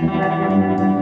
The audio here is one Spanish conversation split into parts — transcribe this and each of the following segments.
Gracias.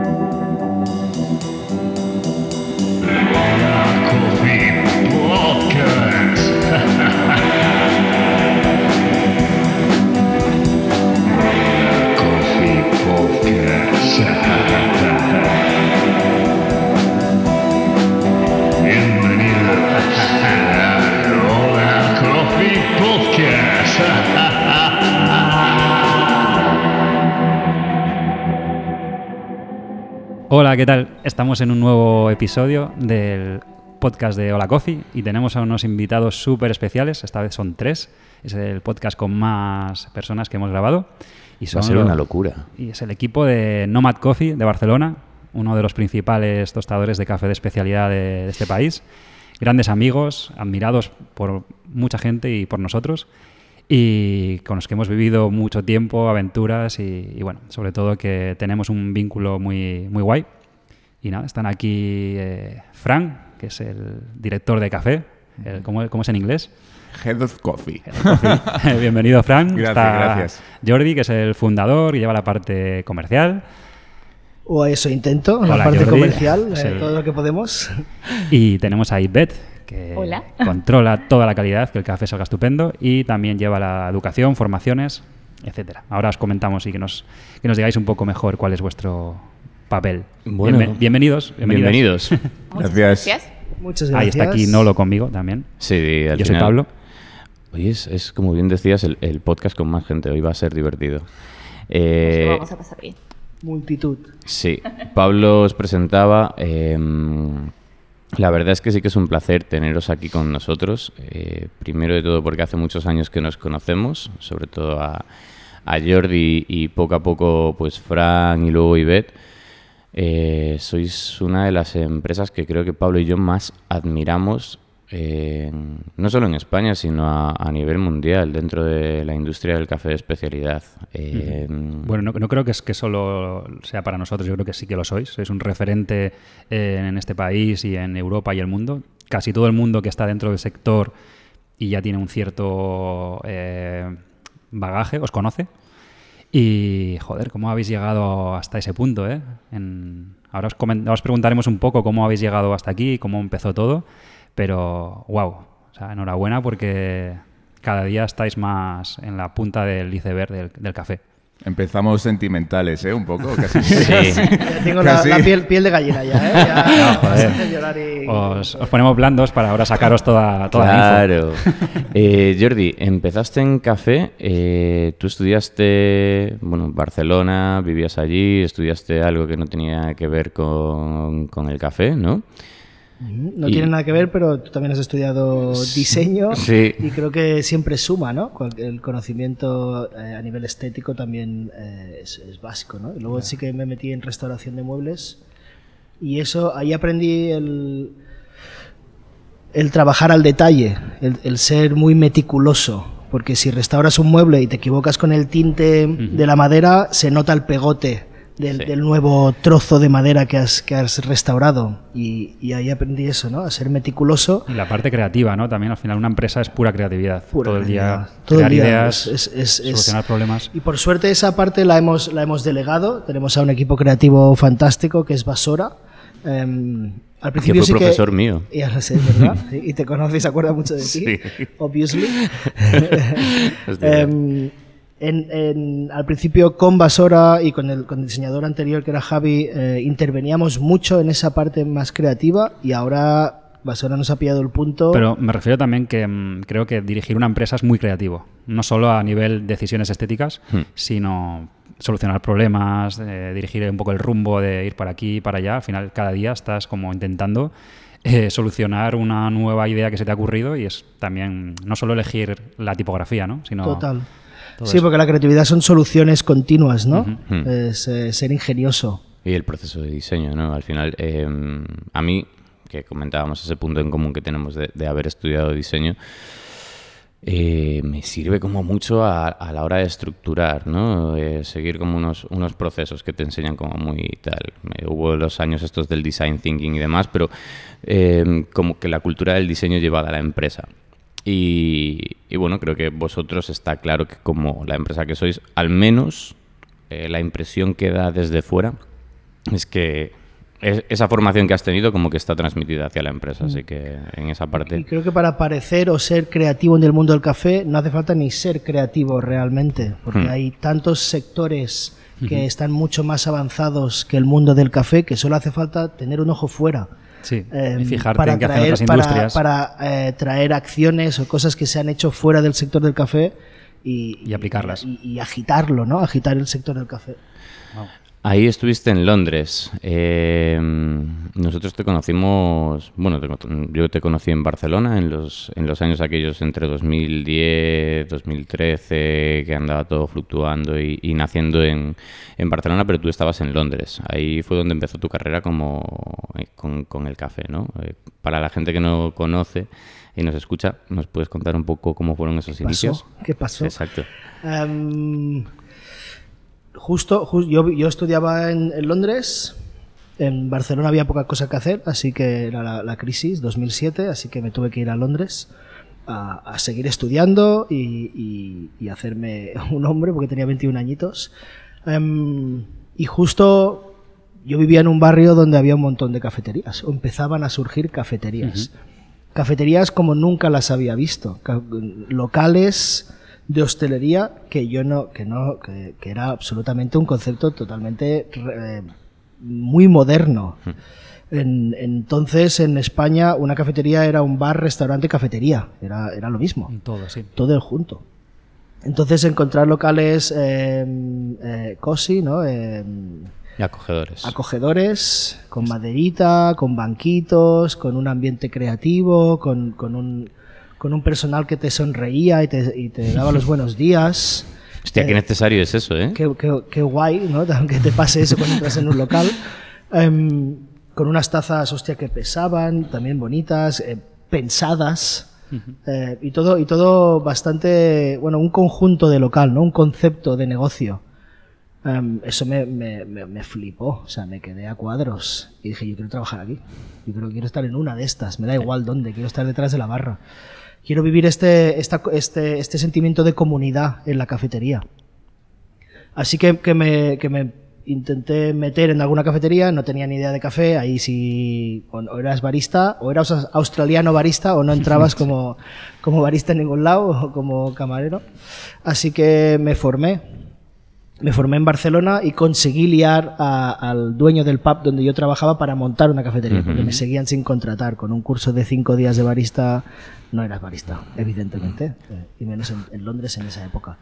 Hola, ¿qué tal? Estamos en un nuevo episodio del podcast de Hola Coffee y tenemos a unos invitados súper especiales. Esta vez son tres. Es el podcast con más personas que hemos grabado. Y Va a ser una locura. Y es el equipo de Nomad Coffee de Barcelona, uno de los principales tostadores de café de especialidad de este país. Grandes amigos, admirados por mucha gente y por nosotros y con los que hemos vivido mucho tiempo, aventuras y, bueno, sobre todo que tenemos un vínculo muy, muy guay. Y nada, están aquí eh, Frank, que es el director de café, ¿cómo, es en inglés? Head of Coffee. Bienvenido, Frank. Gracias, gracias. Jordi, que es el fundador y lleva la parte comercial. O eso intento, la parte comercial, eh, todo lo que podemos. Y tenemos a Ivette, que controla toda la calidad, que el café salga estupendo y también lleva la educación, formaciones, etcétera. Ahora os comentamos y que nos, que nos digáis un poco mejor cuál es vuestro papel. bienvenidos. Bienvenidos. gracias. Muchas gracias. Ahí está aquí Nolo conmigo también. Sí, Yo soy Pablo. Hoy es, como bien decías, el, podcast con más gente. Hoy va a ser divertido. Eh, vamos a pasar bien. Multitud. Sí, Pablo os presentaba. Eh, la verdad es que sí que es un placer teneros aquí con nosotros. Eh, primero de todo porque hace muchos años que nos conocemos, sobre todo a, Jordi y poco a poco pues Fran y luego Ivette. Eh, sois una de las empresas que creo que Pablo y yo más admiramos no solo en España, sino a, nivel mundial, dentro de la industria del café de especialidad. Bueno, no, creo que es que solo sea para nosotros, yo creo que sí que lo sois. Sois un referente eh, en este país y en Europa y el mundo. Casi todo el mundo que está dentro del sector y ya tiene un cierto eh, bagaje, os conoce. Y, joder, ¿cómo habéis llegado hasta ese punto? Eh? ahora os, os preguntaremos un poco cómo habéis llegado hasta aquí, cómo empezó todo. Pero, wow, o sea, enhorabuena porque cada día estáis más en la punta del iceberg del, café. Empezamos sentimentales, ¿eh? Un poco, casi. Sí. Ya tengo La, piel, piel, de gallina ya, ¿eh? Ya os, ponemos blandos para ahora sacaros toda, toda claro. la info. eh, Jordi, empezaste en café. Eh, tú estudiaste, bueno, en Barcelona, vivías allí, estudiaste algo que no tenía que ver con, con el café, ¿no? No tiene nada que ver, pero tú también has estudiado diseño y creo que siempre suma, ¿no? El conocimiento eh, a nivel estético también eh, es, básico, ¿no? Y luego sí que me metí en restauración de muebles y eso, ahí aprendí el, el trabajar al detalle, el, ser muy meticuloso, porque si restauras un mueble y te equivocas con el tinte de la madera, se nota el pegote del, nuevo trozo de madera que has, que has restaurado. Y, ahí aprendí eso, ¿no? A ser meticuloso. Y la parte creativa, ¿no? También al final una empresa es pura creatividad. Todo el día crear ideas, es, solucionar problemas. Y por suerte esa parte la hemos, la hemos delegado. Tenemos a un equipo creativo fantástico que es Basora. Em, al principio que fue profesor mío. Ya lo sé, ¿verdad? y te conoce y se acuerda mucho de ti, sí. obviously. En, al principio con Basora y con el, con diseñador anterior que era Javi eh, interveníamos mucho en esa parte más creativa y ahora Basora nos ha pillado el punto. Pero me refiero también que mm, creo que dirigir una empresa es muy creativo, no solo a nivel decisiones estéticas, hmm. sino solucionar problemas, eh, dirigir un poco el rumbo de ir para aquí y para allá. Al final cada día estás como intentando eh, solucionar una nueva idea que se te ha ocurrido y es también no solo elegir la tipografía, ¿no? sino Total sí, porque la creatividad son soluciones continuas, ¿no? Es eh, ser ingenioso. Y el proceso de diseño, ¿no? Al final, em, a mí, que comentábamos ese punto en común que tenemos de, haber estudiado diseño, eh, me sirve como mucho a, la hora de estructurar, ¿no? seguir como unos, unos procesos que te enseñan como muy tal. hubo los años estos del design thinking y demás, pero em, como que la cultura del diseño llevada a la empresa. Y, bueno, creo que vosotros está claro que como la empresa que sois, al menos eh, la impresión que da desde fuera es que esa formación que has tenido como que está transmitida hacia la empresa, así que en esa parte... Y creo que para parecer o ser creativo en el mundo del café no hace falta ni ser creativo realmente, porque hmm. hay tantos sectores que están mucho más avanzados que el mundo del café que solo hace falta tener un ojo fuera. Sí, y em, fijarte para en qué hacen otras industrias. Para, eh, traer acciones o cosas que se han hecho fuera del sector del café y, aplicarlas. Y, agitarlo, ¿no? Agitar el sector del café. Ahí estuviste en Londres. Eh, nosotros te conocimos, bueno, yo te conocí en Barcelona en los, en los años aquellos entre 2010, 2013, que andaba todo fluctuando y, naciendo en, en, Barcelona, pero tú estabas en Londres. Ahí fue donde empezó tu carrera como eh, con, el café, ¿no? Eh, para la gente que no conoce y nos escucha, ¿nos puedes contar un poco cómo fueron esos inicios? ¿Qué pasó? Exacto. Em, justo, yo, yo, estudiaba en, Londres, en Barcelona había poca cosa que hacer, así que era la, crisis 2007, así que me tuve que ir a Londres a, seguir estudiando y, hacerme un hombre porque tenía 21 añitos. Em, y justo yo vivía en un barrio donde había un montón de cafeterías, o empezaban a surgir cafeterías. Cafeterías como nunca las había visto, locales de hostelería que yo no, que no, que, era absolutamente un concepto totalmente eh, muy moderno. Hmm. entonces en España una cafetería era un bar, restaurante, cafetería, era, era lo mismo. Todo, sí. Todo el junto. Entonces encontrar locales eh, eh, cosi, ¿no? Em, y acogedores. Acogedores, con maderita, con banquitos, con un ambiente creativo, con, con un con un personal que te sonreía y te, daba los buenos días. Hostia, qué eh, necesario es eso, ¿eh? Qué, guay, ¿no? Que te pase eso cuando entras en un local. Em, con unas tazas, hostia, que pesaban, también bonitas, eh, pensadas. Eh, y todo y todo bastante bueno un conjunto de local no un concepto de negocio em, eso me, me, me, flipó o sea me quedé a cuadros y dije yo quiero trabajar aquí yo creo que quiero estar en una de estas me da igual dónde quiero estar detrás de la barra quiero vivir este, este, este sentimiento de comunidad en la cafetería. Así que, que, me, que me intenté meter en alguna cafetería, no tenía ni idea de café, ahí sí o eras barista, o eras australiano barista, o no entrabas como, como barista en ningún lado, o como camarero. Así que me formé, me formé en Barcelona y conseguí liar al dueño del pub donde yo trabajaba para montar una cafetería, porque me seguían sin contratar. Con un curso de cinco días de barista no eras barista, evidentemente, y menos en, Londres en esa época.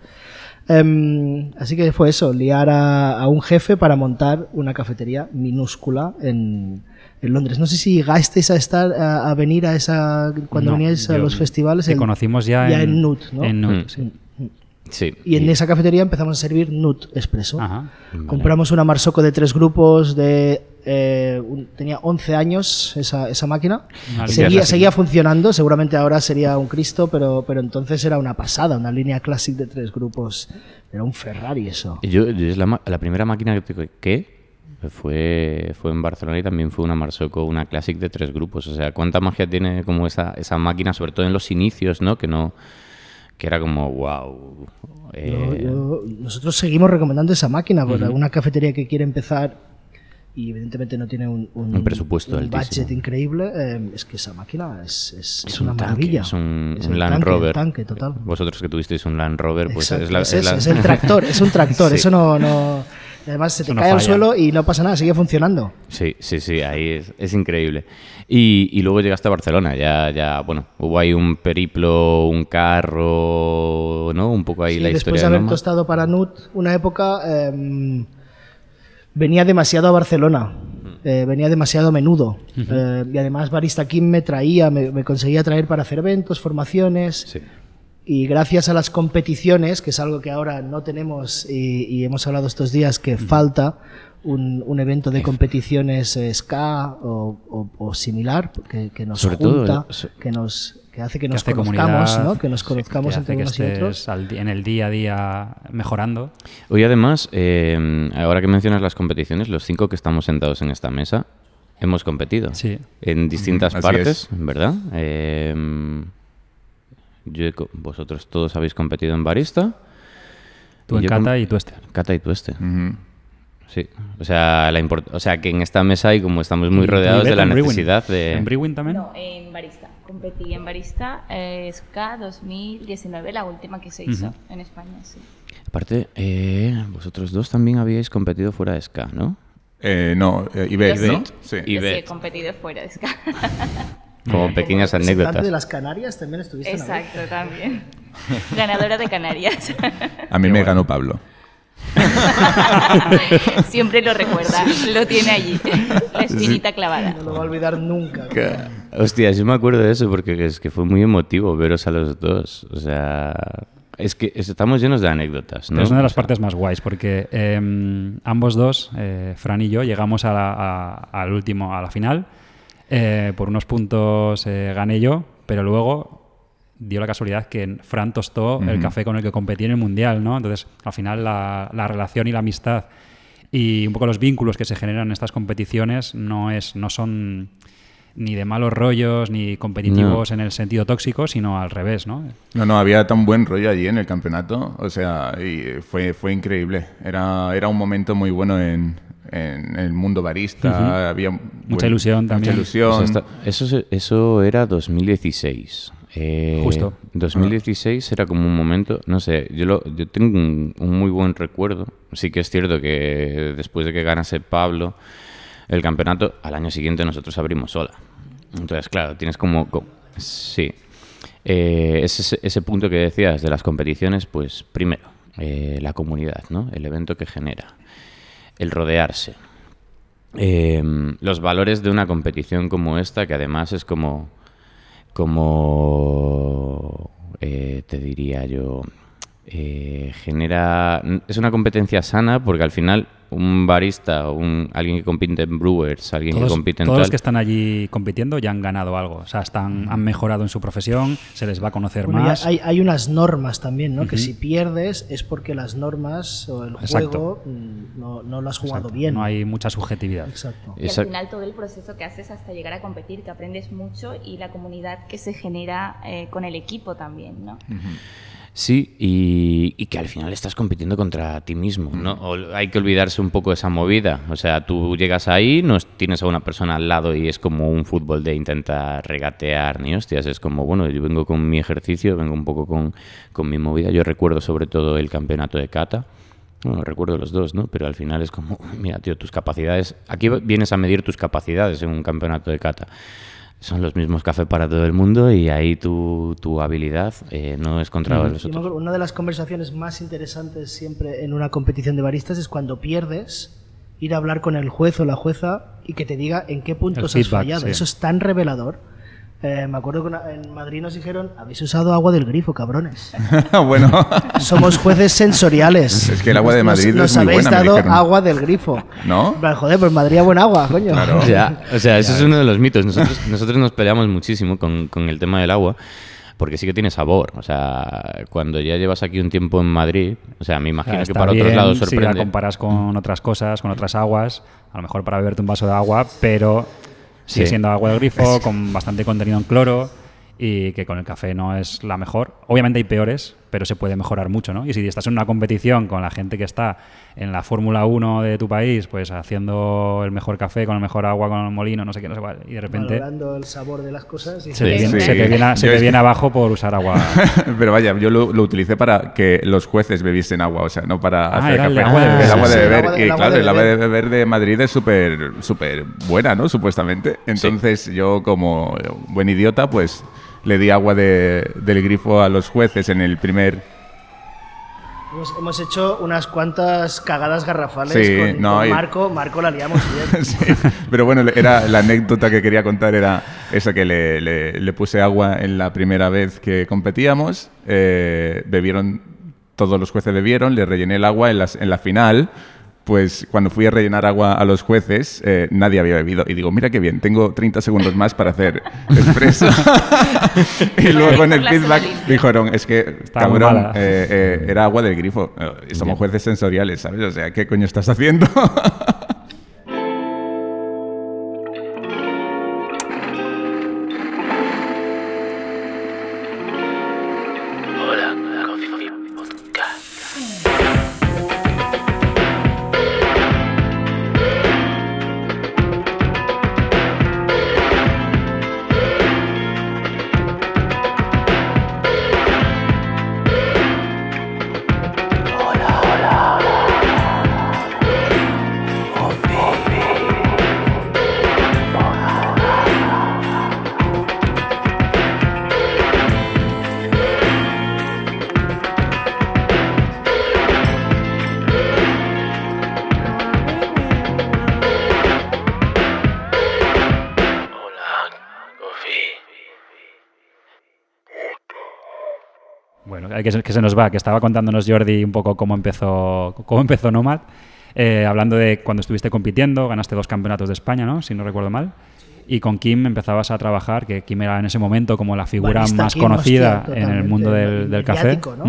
Em, así que fue eso, liar a, un jefe para montar una cafetería minúscula en, Londres. No sé si llegasteis a estar a, venir a esa cuando veníais a los festivales. Te conocimos ya, en, Nut, ¿no? En Nut, sí. Y en esa cafetería empezamos a servir Nut Espresso. Compramos una Marsocco de tres grupos de... Eh, tenía 11 años esa, esa máquina. Seguía, seguía, funcionando, seguramente ahora sería un Cristo, pero, pero entonces era una pasada, una línea clásica de tres grupos. Era un Ferrari eso. Yo, es la, la, primera máquina que, que fue, fue en Barcelona y también fue una Marsocco, una Classic de tres grupos. O sea, ¿cuánta magia tiene como esa, esa máquina, sobre todo en los inicios, ¿no? Que no que era como, wow. Eh, nosotros seguimos recomendando esa máquina para una cafetería que quiere empezar y evidentemente no tiene un, un, presupuesto un budget increíble, eh, es que esa máquina es, es, una maravilla. Es un, Land Rover. tanque, total. Vosotros que tuvisteis un Land Rover, pues es, la, es, el tractor, es un tractor, eso no... no además se te cae al suelo y no pasa nada, sigue funcionando. Sí, sí, sí, ahí es, increíble. Y, y, luego llegaste a Barcelona, ya, ya, bueno, hubo ahí un periplo, un carro, ¿no? Un poco ahí la historia. Después de haber tostado para Nut una época, em, venía demasiado a Barcelona. Eh, venía demasiado a menudo. Eh, y además Barista Kim me traía, me, me, conseguía traer para hacer eventos, formaciones. Sí. Y gracias a las competiciones, que es algo que ahora no tenemos y, hemos hablado estos días que falta un, un, evento de competiciones SCA o, similar que, que nos junta, que nos que hace que nos conozcamos, ¿no? que nos conozcamos entre unos y otros. en el día a día mejorando. Hoy además, eh, ahora que mencionas las competiciones, los cinco que estamos sentados en esta mesa hemos competido sí. en distintas partes, ¿verdad? Eh, vosotros todos habéis competido en barista. Tú en Cata y tú este. Cata y tú este. Sí, o sea, la o sea, que en esta mesa y como estamos muy rodeados de la necesidad de... ¿En Brewin también? No, en Barista. Competí en Barista eh, SK 2019, la última que se hizo en España, sí. Aparte, eh, vosotros dos también habíais competido fuera de SK, ¿no? Eh, no, eh, Ibet, ¿no? Sí. Yo sí he competido fuera de SK. Como pequeñas anécdotas. de las Canarias también estuviste Exacto, también. Ganadora de Canarias. A mí me ganó Pablo. Siempre lo recuerda, lo tiene allí, la espinita clavada. No lo va a olvidar nunca. Hostia, yo me acuerdo de eso porque es que fue muy emotivo veros a los dos. O sea, es que estamos llenos de anécdotas. ¿no? Es una de las partes más guays porque em, ambos dos, eh, Fran y yo, llegamos a al último, a la final. Eh, por unos puntos eh, gané yo, pero luego dio la casualidad que Fran tostó el café con el que competí en el Mundial, ¿no? Entonces, al final, la, relación y la amistad y un poco los vínculos que se generan en estas competiciones no, es, no son ni de malos rollos ni competitivos en el sentido tóxico, sino al revés, ¿no? No, no, había tan buen rollo allí en el campeonato, o sea, y fue, fue increíble. Era, era un momento muy bueno en, el mundo barista, había mucha ilusión también. Mucha ilusión. eso, eso era 2016. Eh, Justo. 2016 era como un momento, no sé, yo, lo, yo tengo un, muy buen recuerdo. Sí que es cierto que después de que ganase Pablo el campeonato, al año siguiente nosotros abrimos sola. Entonces, claro, tienes como... sí. Eh, ese, ese, punto que decías de las competiciones, pues primero, eh, la comunidad, ¿no? El evento que genera, el rodearse. los valores de una competición como esta, que además es como como eh, te diría yo, eh, genera... Es una competencia sana porque al final un barista o un, alguien que compite en Brewers, alguien que compite en Todos los que están allí compitiendo ya han ganado algo. O sea, están, han mejorado en su profesión, se les va a conocer más. Hay, hay, unas normas también, ¿no? Que si pierdes es porque las normas o el juego mm, no, no, lo has jugado bien. No hay mucha subjetividad. Exacto. Y al final todo el proceso que haces hasta llegar a competir, que aprendes mucho y la comunidad que se genera eh, con el equipo también, ¿no? Sí, y, que al final estás compitiendo contra ti mismo, ¿no? Hay que olvidarse un poco de esa movida. O sea, tú llegas ahí, no tienes a una persona al lado y es como un fútbol de intentar regatear ni hostias. Es como, bueno, yo vengo con mi ejercicio, vengo un poco con, con mi movida. Yo recuerdo sobre todo el campeonato de kata. Bueno, recuerdo los dos, ¿no? Pero al final es como, mira, tío, tus capacidades... Aquí vienes a medir tus capacidades en un campeonato de kata son los mismos cafés para todo el mundo y ahí tu, tu habilidad eh, no es contra los otros. Una de las conversaciones más interesantes siempre en una competición de baristas es cuando pierdes, ir a hablar con el juez o la jueza y que te diga en qué puntos has fallado. Eso es tan revelador eh, me acuerdo que en Madrid nos dijeron, habéis usado agua del grifo, cabrones. bueno. Somos jueces sensoriales. Es que el agua de Madrid nos, es muy habéis dado agua del grifo. ¿No? Joder, pues Madrid buen agua, coño. Claro. o sea, eso es uno de los mitos. Nosotros, nosotros nos peleamos muchísimo con, con el tema del agua porque sí que tiene sabor. O sea, cuando ya llevas aquí un tiempo en Madrid, o sea, me imagino que para otros lados sorprende. Si la comparas con otras cosas, con otras aguas, a lo mejor para beberte un vaso de agua, pero Sigue siendo agua de grifo, con bastante contenido en cloro y que con el café no es la mejor. Obviamente hay peores, pero se puede mejorar mucho, ¿no? Y si estás en una competición con la gente que está en la Fórmula 1 de tu país, pues haciendo el mejor café con el mejor agua, con el molino, no sé qué, no sé cuál, y de repente... Valorando el sabor de las cosas se, te viene, abajo por usar agua. pero vaya, yo lo, utilicé para que los jueces bebiesen agua, o sea, no para ah, hacer café. El agua de beber. El agua de beber. y claro, el agua de beber de Madrid es súper súper buena, ¿no? Supuestamente. Entonces yo como buen idiota, pues le di agua de, del grifo a los jueces en el primer... Hemos, hecho unas cuantas cagadas garrafales con, Marco. Marco la liamos bien. sí, pero bueno, era, la anécdota que quería contar era esa que le, le, puse agua en la primera vez que competíamos. Eh, bebieron, todos los jueces bebieron, le rellené el agua en, las, en la final pues cuando fui a rellenar agua a los jueces, eh, nadie había bebido. Y digo, mira qué bien, tengo 30 segundos más para hacer expreso. y luego en el feedback dijeron, es que, cabrón, eh, eh, era agua del grifo. somos jueces sensoriales, ¿sabes? O sea, ¿qué coño estás haciendo? que se, que se nos va, que estaba contándonos Jordi un poco cómo empezó, cómo empezó Nomad, eh, hablando de cuando estuviste compitiendo, ganaste dos campeonatos de España, ¿no? Si no recuerdo mal. Y con Kim empezabas a trabajar, que Kim era en ese momento como la figura más conocida en el mundo del, del café. ¿no?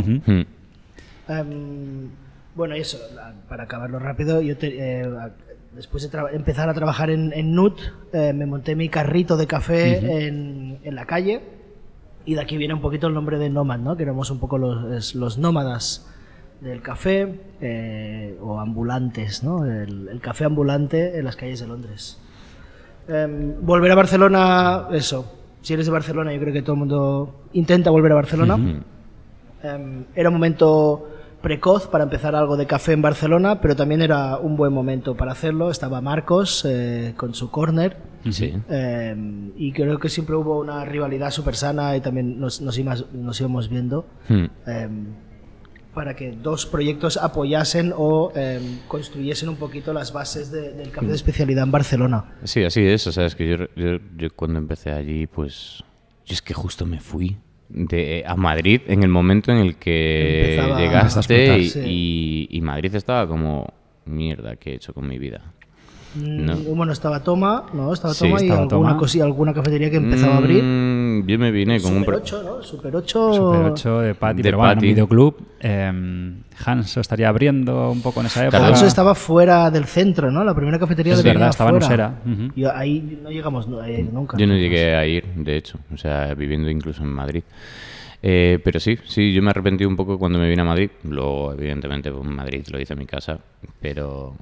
um, bueno, eso, para acabarlo rápido, yo eh, después de empezar a trabajar en, en NUT, eh, me monté mi carrito de café en, en, la calle y de aquí viene un poquito el nombre de Nomad, ¿no? que éramos un poco los, los nómadas del café eh, o ambulantes, ¿no? El, el, café ambulante en las calles de Londres. Um, volver a Barcelona, eso, si eres de Barcelona, yo creo que todo el mundo intenta volver a Barcelona. um, era un momento precoz para empezar algo de café en Barcelona, pero también era un buen momento para hacerlo. Estaba Marcos eh, con su corner. Sí. Eh, y creo que siempre hubo una rivalidad súper sana y también nos, nos, íbamos, nos íbamos viendo. Hmm. Eh, para que dos proyectos apoyasen o eh, construyesen un poquito las bases de, del café de especialidad en Barcelona. Sí, así es. O sea, es que yo, yo, yo cuando empecé allí, pues. Yo es que justo me fui de, a Madrid en el momento en el que Empezaba llegaste y Madrid estaba como. Mierda, ¿qué he hecho con mi vida? No. Bueno, estaba Toma, ¿no? Estaba Sí, Toma y alguna, Toma. cosilla, alguna cafetería que empezaba a abrir. Mm, yo me vine con un. Super pro- 8, ¿no? Super 8. Super 8 de Patty, De pero bueno, en un videoclub. Eh, Hanso estaría abriendo un poco en esa época. Eso estaba fuera del centro, ¿no? La primera cafetería Es de verdad, estaba en fuera. Usera. Ujú. Y ahí no llegamos eh, nunca. Yo no llegué a ir, de hecho, o sea, viviendo incluso en Madrid. Eh, pero sí, sí, yo me arrepentí un poco cuando me vine a Madrid. Luego, evidentemente, pues, Madrid lo hice en mi casa. Pero,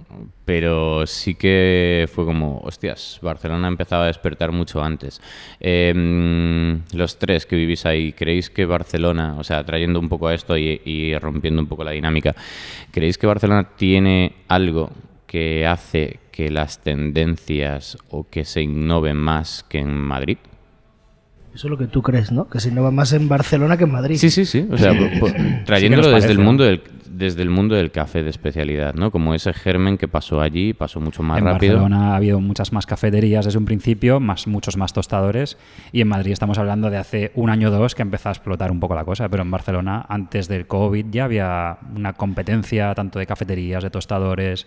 pero sí que fue como, hostias, Barcelona empezaba a despertar mucho antes. Eh, los tres que vivís ahí, ¿creéis que Barcelona, o sea, trayendo un poco a esto y, y rompiendo un poco la dinámica, ¿creéis que Barcelona tiene algo que hace que las tendencias o que se innoven más que en Madrid? Eso es lo que tú crees, ¿no? Que se innova más en Barcelona que en Madrid. Sí, sí, sí. O sea, po- po- trayéndolo nos desde el mundo del desde el mundo del café de especialidad, ¿no? Como ese germen que pasó allí, pasó mucho más en rápido. Barcelona ha habido muchas más cafeterías desde un principio, más, muchos más tostadores. Y en Madrid estamos hablando de hace un año o dos que empezó a explotar un poco la cosa. Pero en Barcelona, antes del COVID, ya había una competencia tanto de cafeterías, de tostadores,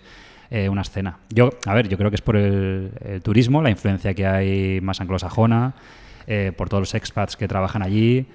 eh, una escena. Yo, a ver, yo creo que es por el, el turismo, la influencia que hay más anglosajona, eh, por todos los expats que trabajan allí.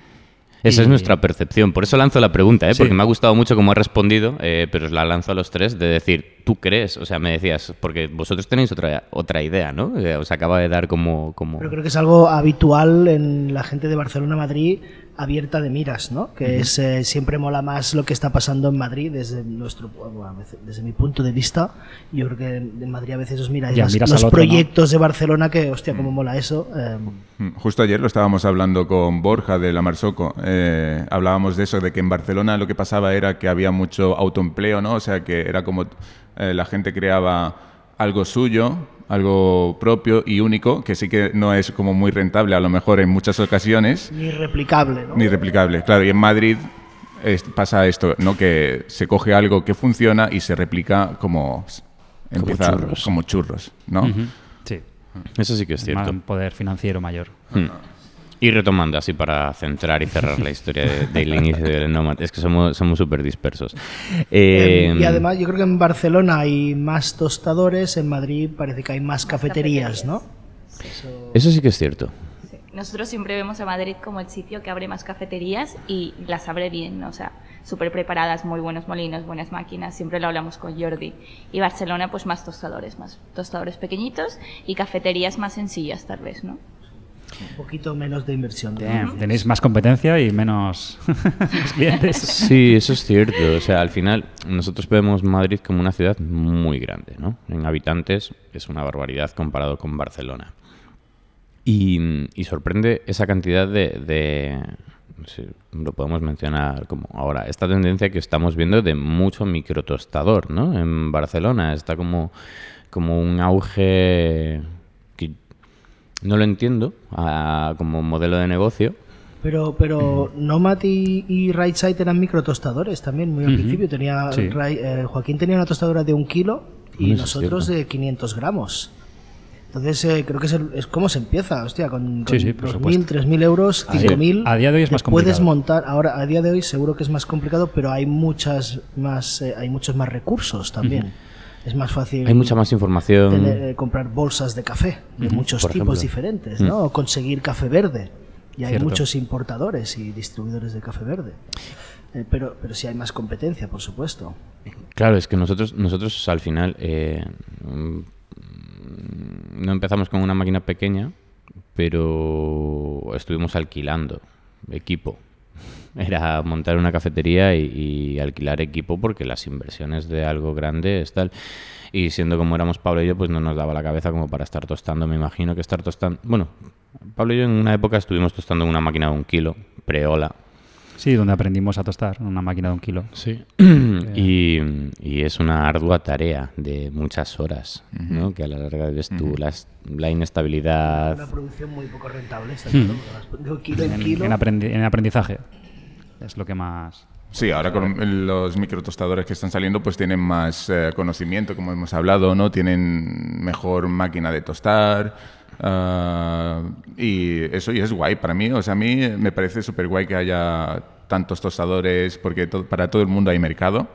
Esa Y- es nuestra percepción. Por eso lanzo la pregunta, ¿eh? Sí. porque me ha gustado mucho cómo ha respondido, eh, pero os la lanzo a los tres de decir, ¿tú crees? O sea, me decías, porque vosotros tenéis otra, otra idea, ¿no? Eh, os acaba de dar como... como... Pero creo que es algo habitual en la gente de Barcelona-Madrid abierta de miras, ¿no? Que es eh, siempre mola más lo que está pasando en Madrid desde nuestro bueno, a veces- desde mi punto de vista. Yo creo que en Madrid a veces os miráis Ya, miras los proyectos de Barcelona que, hostia, cómo mola eso. eh, Mm, Justo ayer lo estábamos hablando con Borja de la Marsoco. Eh, hablábamos de eso, de que en Barcelona lo que pasaba era que había mucho autoempleo, ¿no? O sea, que era como eh, la gente creaba algo suyo, algo propio y único, que sí que no es como muy rentable a lo mejor en muchas ocasiones, ni replicable, ¿no? ni replicable. Claro, y en Madrid es- pasa esto, ¿no? Que se coge algo que funciona y se replica como... empieza churros. como churros, ¿no? Sí, Eso sí que es cierto. un poder financiero mayor. Hmm. Y retomando, así para centrar y cerrar la historia de- del inicio del Nomad, es que somos somos súper dispersos. Eh, Eh, y además yo creo que en Barcelona hay más tostadores, en Madrid parece que hay más cafeterías, ¿no? Eso sí que es cierto. Sí. Nosotros siempre vemos a Madrid como el sitio que abre más cafeterías y las abre bien, ¿no? o sea, súper preparadas, muy buenos molinos, buenas máquinas, siempre lo hablamos con Jordi. Y Barcelona, pues más tostadores, más tostadores pequeñitos y cafeterías más sencillas, tal vez, ¿no? Un poquito menos de inversión. Tenéis más competencia y menos clientes. Sí, eso es cierto. O sea, al final nosotros vemos Madrid como una ciudad muy grande, ¿no? En habitantes es una barbaridad comparado con Barcelona. Y, y sorprende esa cantidad de, de- no sé, lo podemos mencionar como ahora, esta tendencia que estamos viendo de mucho microtostador, ¿no? En Barcelona está como, como un auge no lo entiendo ah, como modelo de negocio, Pero, pero Nomad y, y Right Side eran microtostadores también, muy al principio. Tenía, Sí. Eh, Joaquín tenía una tostadora de un kilo y nosotros de 500 gramos. Entonces, eh, creo que es, es cómo se empieza, hostia, con, con 2.000, 3.000 euros, 5.000. A día de hoy es más complicado. Puedes montar, ahora, a día de hoy seguro que es más complicado, pero hay muchas más, eh, hay muchos más recursos también. Es más fácil. Hay mucha más información. Tener, eh, comprar bolsas de café de muchos tipos diferentes, ¿no? O conseguir café verde. Y hay muchos importadores y distribuidores de café verde. Eh, pero, pero sí hay más competencia, por supuesto. Claro, es que nosotros, nosotros al final eh, no empezamos con una máquina pequeña, pero estuvimos alquilando equipo. Era montar una cafetería y, alquilar equipo porque las inversiones de algo grande es tal. Y siendo como éramos Pablo y yo, pues no nos daba la cabeza como para estar tostando. Me imagino que estar tostando... Bueno, Pablo y yo en una época estuvimos tostando en una máquina de un kilo, preola, Sí, donde aprendimos a tostar una máquina de un kilo. Sí. y, es una ardua tarea de muchas horas, ¿no? Que a la larga ves tú la inestabilidad. Una producción muy poco rentable, de un kilo en, kilo. En, aprendizaje. Es lo que más. Sí, ahora con los microtostadores que están saliendo, pues tienen más eh, conocimiento, como hemos hablado, ¿no? Tienen mejor máquina de tostar. Ah, y eso y es guay para mí. O sea, a mí me parece súper guay que haya tantos tostadores, porque para todo el mundo hay mercado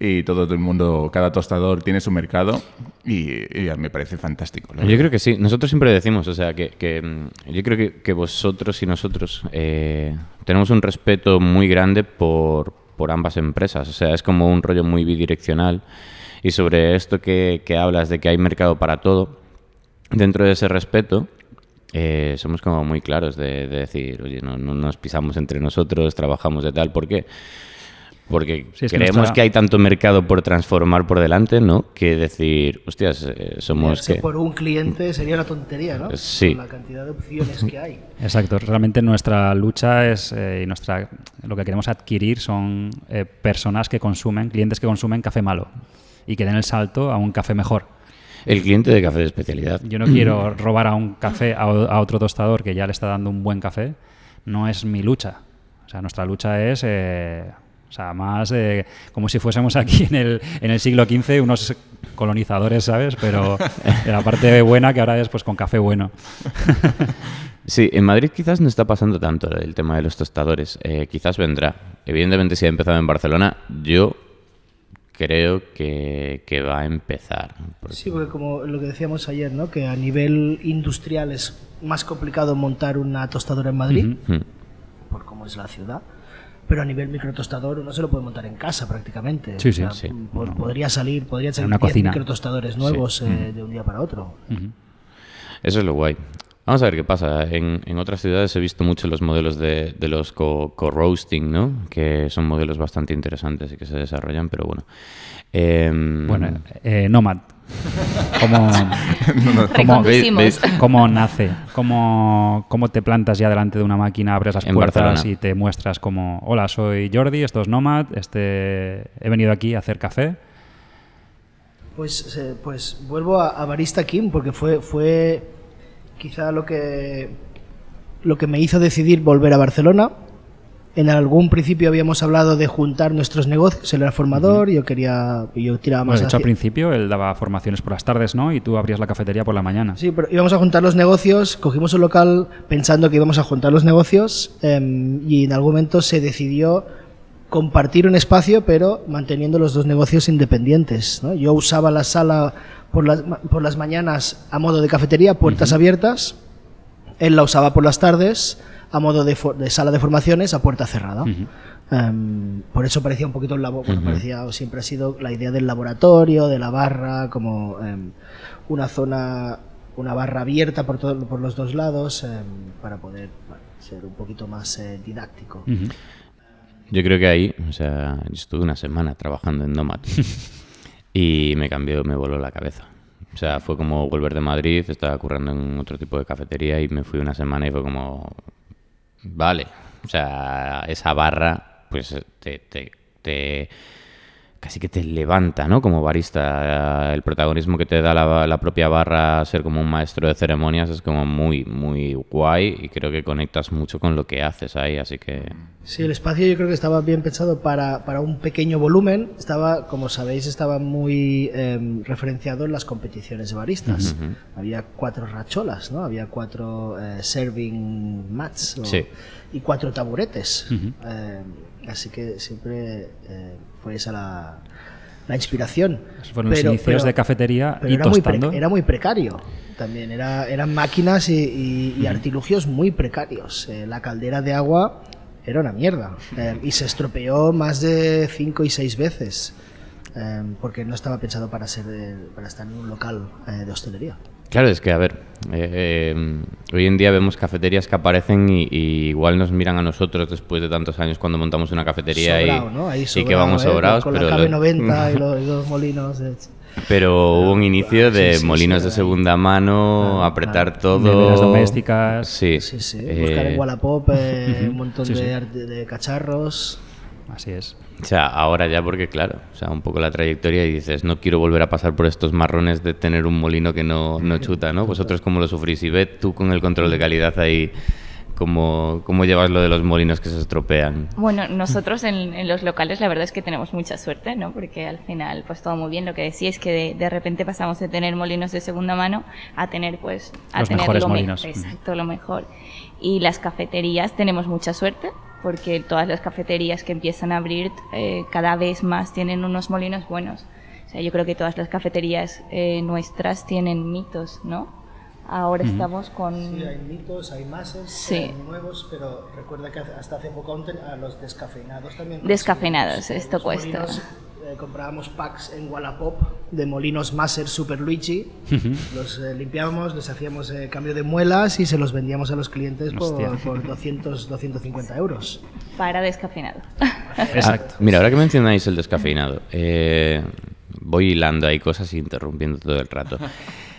y todo el mundo, cada tostador tiene su mercado y, me parece fantástico. Yo creo que sí. Nosotros siempre decimos, o sea, que, mm, yo creo que, vosotros y nosotros eh, tenemos un respeto muy grande por, por ambas empresas. O sea, es como un rollo muy bidireccional. Y sobre esto que, que hablas de que hay mercado para todo, dentro de ese respeto, eh, somos como muy claros de, decir, oye, no, nos pisamos entre nosotros, trabajamos de tal, ¿por qué? Porque creemos que hay tanto mercado por transformar por delante, ¿no? Que decir, hostias, eh, somos... Que... por un cliente sería una tontería, ¿no? Sí. la cantidad de opciones que hay. Exacto. Realmente nuestra lucha es, eh, y nuestra, lo que queremos adquirir son personas que consumen, clientes que consumen café malo y que den el salto a un café mejor. El cliente de café de especialidad. Yo no quiero robar a un café, a, otro tostador que ya le está dando un buen café. No es mi lucha. O sea, nuestra lucha es... Eh, o sea, más eh, como si fuésemos aquí en el, en el siglo XV unos colonizadores, ¿sabes? Pero la parte buena que ahora es pues con café bueno. Sí, en Madrid quizás no está pasando tanto el tema de los tostadores. Eh, quizás vendrá. Evidentemente, si ha empezado en Barcelona, yo creo que, va a empezar. Sí, porque como lo que decíamos ayer, ¿no? que a nivel industrial es más complicado montar una tostadora en Madrid, por cómo es la ciudad, pero a nivel microtostador uno se lo puede montar en casa prácticamente. Sí, sí, sí. Podría salir, podría salir 10 microtostadores nuevos eh, de un día para otro. Eso es lo guay. Vamos a ver qué pasa. En, en otras ciudades he visto mucho los modelos de, de los co-roasting, ¿no? Que son modelos bastante interesantes y que se desarrollan, pero bueno. Em, bueno, eh, Nomad. ¿Cómo, cómo, nace? ¿Cómo, ¿Cómo te plantas ya delante de una máquina, abres las puertas y te muestras como, hola, soy Jordi, esto es Nomad, este, he venido aquí a hacer café? Pues, eh, pues vuelvo a, a Barista Kim porque fue, fue quizá lo que, lo que me hizo decidir volver a Barcelona. En algún principio habíamos hablado de juntar nuestros negocios, él era formador, y yo quería, yo tiraba más De hecho, al principio él daba formaciones por las tardes, ¿no? Y tú abrías la cafetería por la mañana. Sí, pero íbamos a juntar los negocios, cogimos un local pensando que íbamos a juntar los negocios em, y en algún momento se decidió compartir un espacio, pero manteniendo los dos negocios independientes. Yo usaba la sala por las, por las mañanas a modo de cafetería, puertas abiertas. Él la usaba por las tardes a modo de, sala de formaciones a puerta cerrada. Em, por eso parecía un poquito el laboratorio, parecía, siempre ha sido la idea del laboratorio, de la barra, como em, una zona, una barra abierta por, todo, por los dos lados em, para poder ser un poquito más eh, didáctico. Yo creo que ahí, o sea, estuve una semana trabajando en Nomad y me cambió, me voló la cabeza. O sea, fue como volver de Madrid, estaba currando en otro tipo de cafetería y me fui una semana y fue como, vale, o sea, esa barra, pues te, te, casi que te levanta, ¿no? Como barista. El protagonismo que te da la, propia barra, ser como un maestro de ceremonias, es como muy, muy guay y creo que conectas mucho con lo que haces ahí, así que... Sí, el espacio yo creo que estaba bien pensado para, para un pequeño volumen. Estaba, como sabéis, estaba muy em, referenciado en las competiciones de baristas. Había cuatro racholas, ¿no? Había cuatro eh, serving mats y cuatro taburetes. Em, así que siempre... Fue esa la, la inspiración. fueron los inicios de cafetería y era tostando. Muy era muy precario también. Era, eran máquinas y, artilugios muy precarios. Eh, la caldera de agua era una mierda. Eh, y se estropeó más de cinco y seis veces. Eh, porque no estaba pensado para, ser, para estar en un local de hostelería. Claro, es que, a ver, eh, eh, hoy en día vemos cafeterías que aparecen y, igual nos miran a nosotros después de tantos años cuando montamos una cafetería y, que vamos sobrados. Con pero la 90 y, los, molinos. Pero hubo un inicio de molinos de segunda mano, apretar todo. domésticas. Sí, sí, sí. Buscar en Wallapop eh, un montón de, de cacharros. Así es. O sea, ahora ya porque claro, o sea, un poco la trayectoria y dices, no quiero volver a pasar por estos marrones de tener un molino que no, no chuta, ¿no? Vosotros cómo lo sufrís y ve tú con el control de calidad ahí ¿Cómo, ¿Cómo, llevas lo de los molinos que se estropean? Bueno, nosotros en, los locales la verdad es que tenemos mucha suerte, ¿no? Porque al final, pues todo muy bien. Lo que decía es que de, repente pasamos de tener molinos de segunda mano a tener, pues, a los tener mejores lo molinos. exacto, lo mejor. Y las cafeterías tenemos mucha suerte porque todas las cafeterías que empiezan a abrir eh, cada vez más tienen unos molinos buenos. O sea, yo creo que todas las cafeterías eh, nuestras tienen mitos, ¿no? Ahora estamos con... Sí, hay mitos, hay masas, hay nuevos, pero recuerda que hasta hace poco a los descafeinados también. Descafeinados, esto cuesta. Eh, comprábamos packs en Wallapop de molinos Maser Super Luigi, los eh, limpiábamos, les hacíamos eh, cambio de muelas y se los vendíamos a los clientes por, por, 200, 250 euros. Para descafeinado. Exacto. mira, ahora que mencionáis el descafeinado, voy hilando ahí cosas y interrumpiendo todo el rato.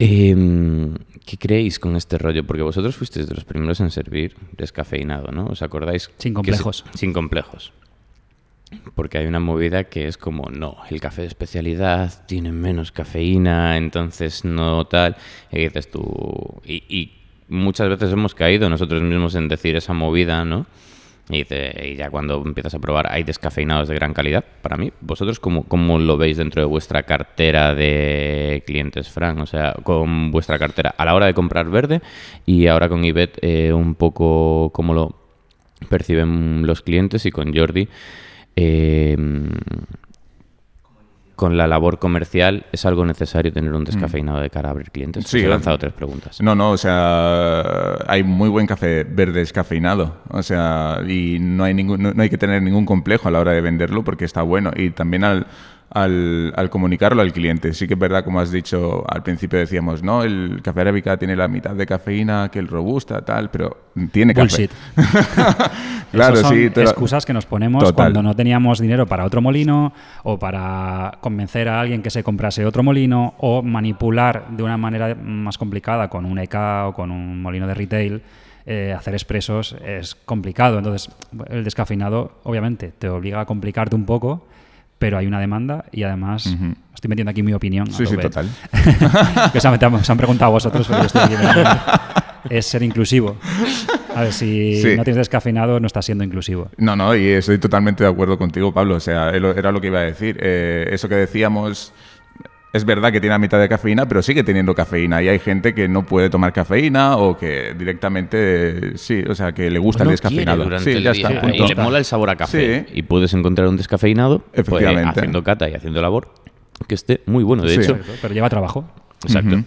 Em, ¿Qué creéis con este rollo? Porque vosotros fuisteis de los primeros en servir descafeinado, ¿no? ¿Os acordáis? Sin complejos. sin complejos. Porque hay una movida que es como, no, el café de especialidad tiene menos cafeína, entonces no tal. Y dices tú. Y, muchas veces hemos caído nosotros mismos en decir esa movida, ¿no? Y, y, ya cuando empiezas a probar, hay descafeinados de gran calidad. Para mí, ¿vosotros cómo, cómo, lo veis dentro de vuestra cartera de clientes, Fran? O sea, con vuestra cartera a la hora de comprar verde y ahora con Ibet, eh, un poco cómo lo perciben los clientes y con Jordi. Em, con la labor comercial es algo necesario tener un descafeinado de cara a abrir clientes. Sí, he lanzado tres preguntas. No, no, o sea, hay muy buen café verde descafeinado, o sea, y no hay ningún, no hay que tener ningún complejo a la hora de venderlo porque está bueno y también al al, al, comunicarlo al cliente. Sí que es verdad, como has dicho, al principio decíamos, no, el café arábica tiene la mitad de cafeína que el robusta, tal, pero tiene Bullshit. claro, son sí. excusas que nos ponemos cuando no teníamos dinero para otro molino o para convencer a alguien que se comprase otro molino o manipular de una manera más complicada con un EK o con un molino de retail. Eh, hacer expresos es complicado. Entonces, el descafeinado, obviamente, te obliga a complicarte un poco, pero hay una demanda y además estoy metiendo aquí mi opinión. Sí, sí, total. que se han, preguntado a vosotros, pero yo estoy aquí es ser inclusivo. A ver, si no tienes descafeinado, no estás siendo inclusivo. No, no, y estoy totalmente de acuerdo contigo, Pablo. O sea, era lo que iba a decir. Eh, eso que decíamos es verdad que tiene la mitad de cafeína, pero sigue teniendo cafeína. Y hay gente que no puede tomar cafeína o que directamente, sí, o sea, que le gusta el descafeinado. Sí, ya está. Y le mola el sabor a café. Y puedes encontrar un descafeinado pues, Efectivamente. haciendo cata y haciendo labor que esté muy bueno. De hecho, pero lleva trabajo. Exacto.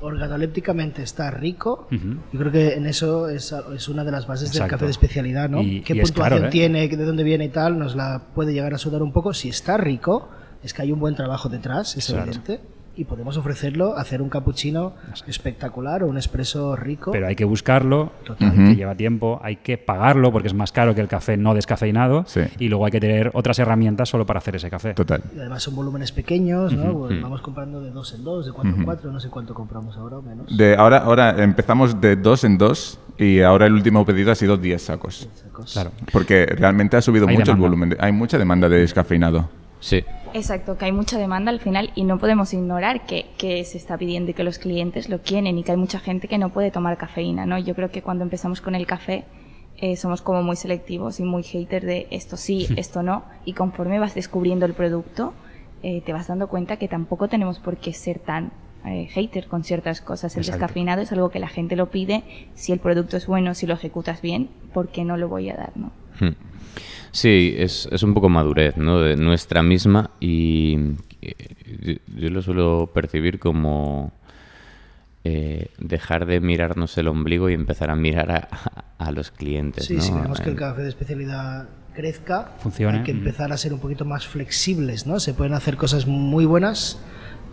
organolépticamente está rico. Yo creo que en eso es, una de las bases del café de especialidad, ¿no? ¿Qué puntuación ¿eh? tiene, de dónde viene y tal? Nos la puede llegar a sudar un poco. Si está rico, es que hay un buen trabajo detrás, es evidente. y podemos ofrecerlo, hacer un cappuccino espectacular o un espresso rico. Pero hay que buscarlo, que lleva tiempo, hay que pagarlo porque es más caro que el café no descafeinado y luego hay que tener otras herramientas solo para hacer ese café. Total. Y además son volúmenes pequeños, ¿no? Pues vamos comprando de dos en dos, de cuatro en cuatro, no sé cuánto compramos ahora o menos. De ahora, ahora empezamos de dos en dos y ahora el último pedido ha sido 10 sacos. Claro. Porque realmente ha subido mucho el volumen. hay mucha demanda de descafeinado. Sí. Exacto, que hay mucha demanda al final y no podemos ignorar que, que, se está pidiendo y que los clientes lo quieren y que hay mucha gente que no puede tomar cafeína, ¿no? Yo creo que cuando empezamos con el café eh, somos como muy selectivos y muy hater de esto sí, esto no y conforme vas descubriendo el producto eh, te vas dando cuenta que tampoco tenemos por qué ser tan eh, hater con ciertas cosas. El descafeinado es algo que la gente lo pide, si el producto es bueno, si lo ejecutas bien, ¿por qué no lo voy a dar, no? Hmm. Sí, es, es un poco madurez, ¿no? De nuestra misma y eh, yo lo suelo percibir como eh, dejar de mirarnos el ombligo y empezar a mirar a, los clientes. Sí, si queremos que el café de especialidad crezca, Funcione. hay que empezar a ser un poquito más flexibles, ¿no? Se pueden hacer cosas muy buenas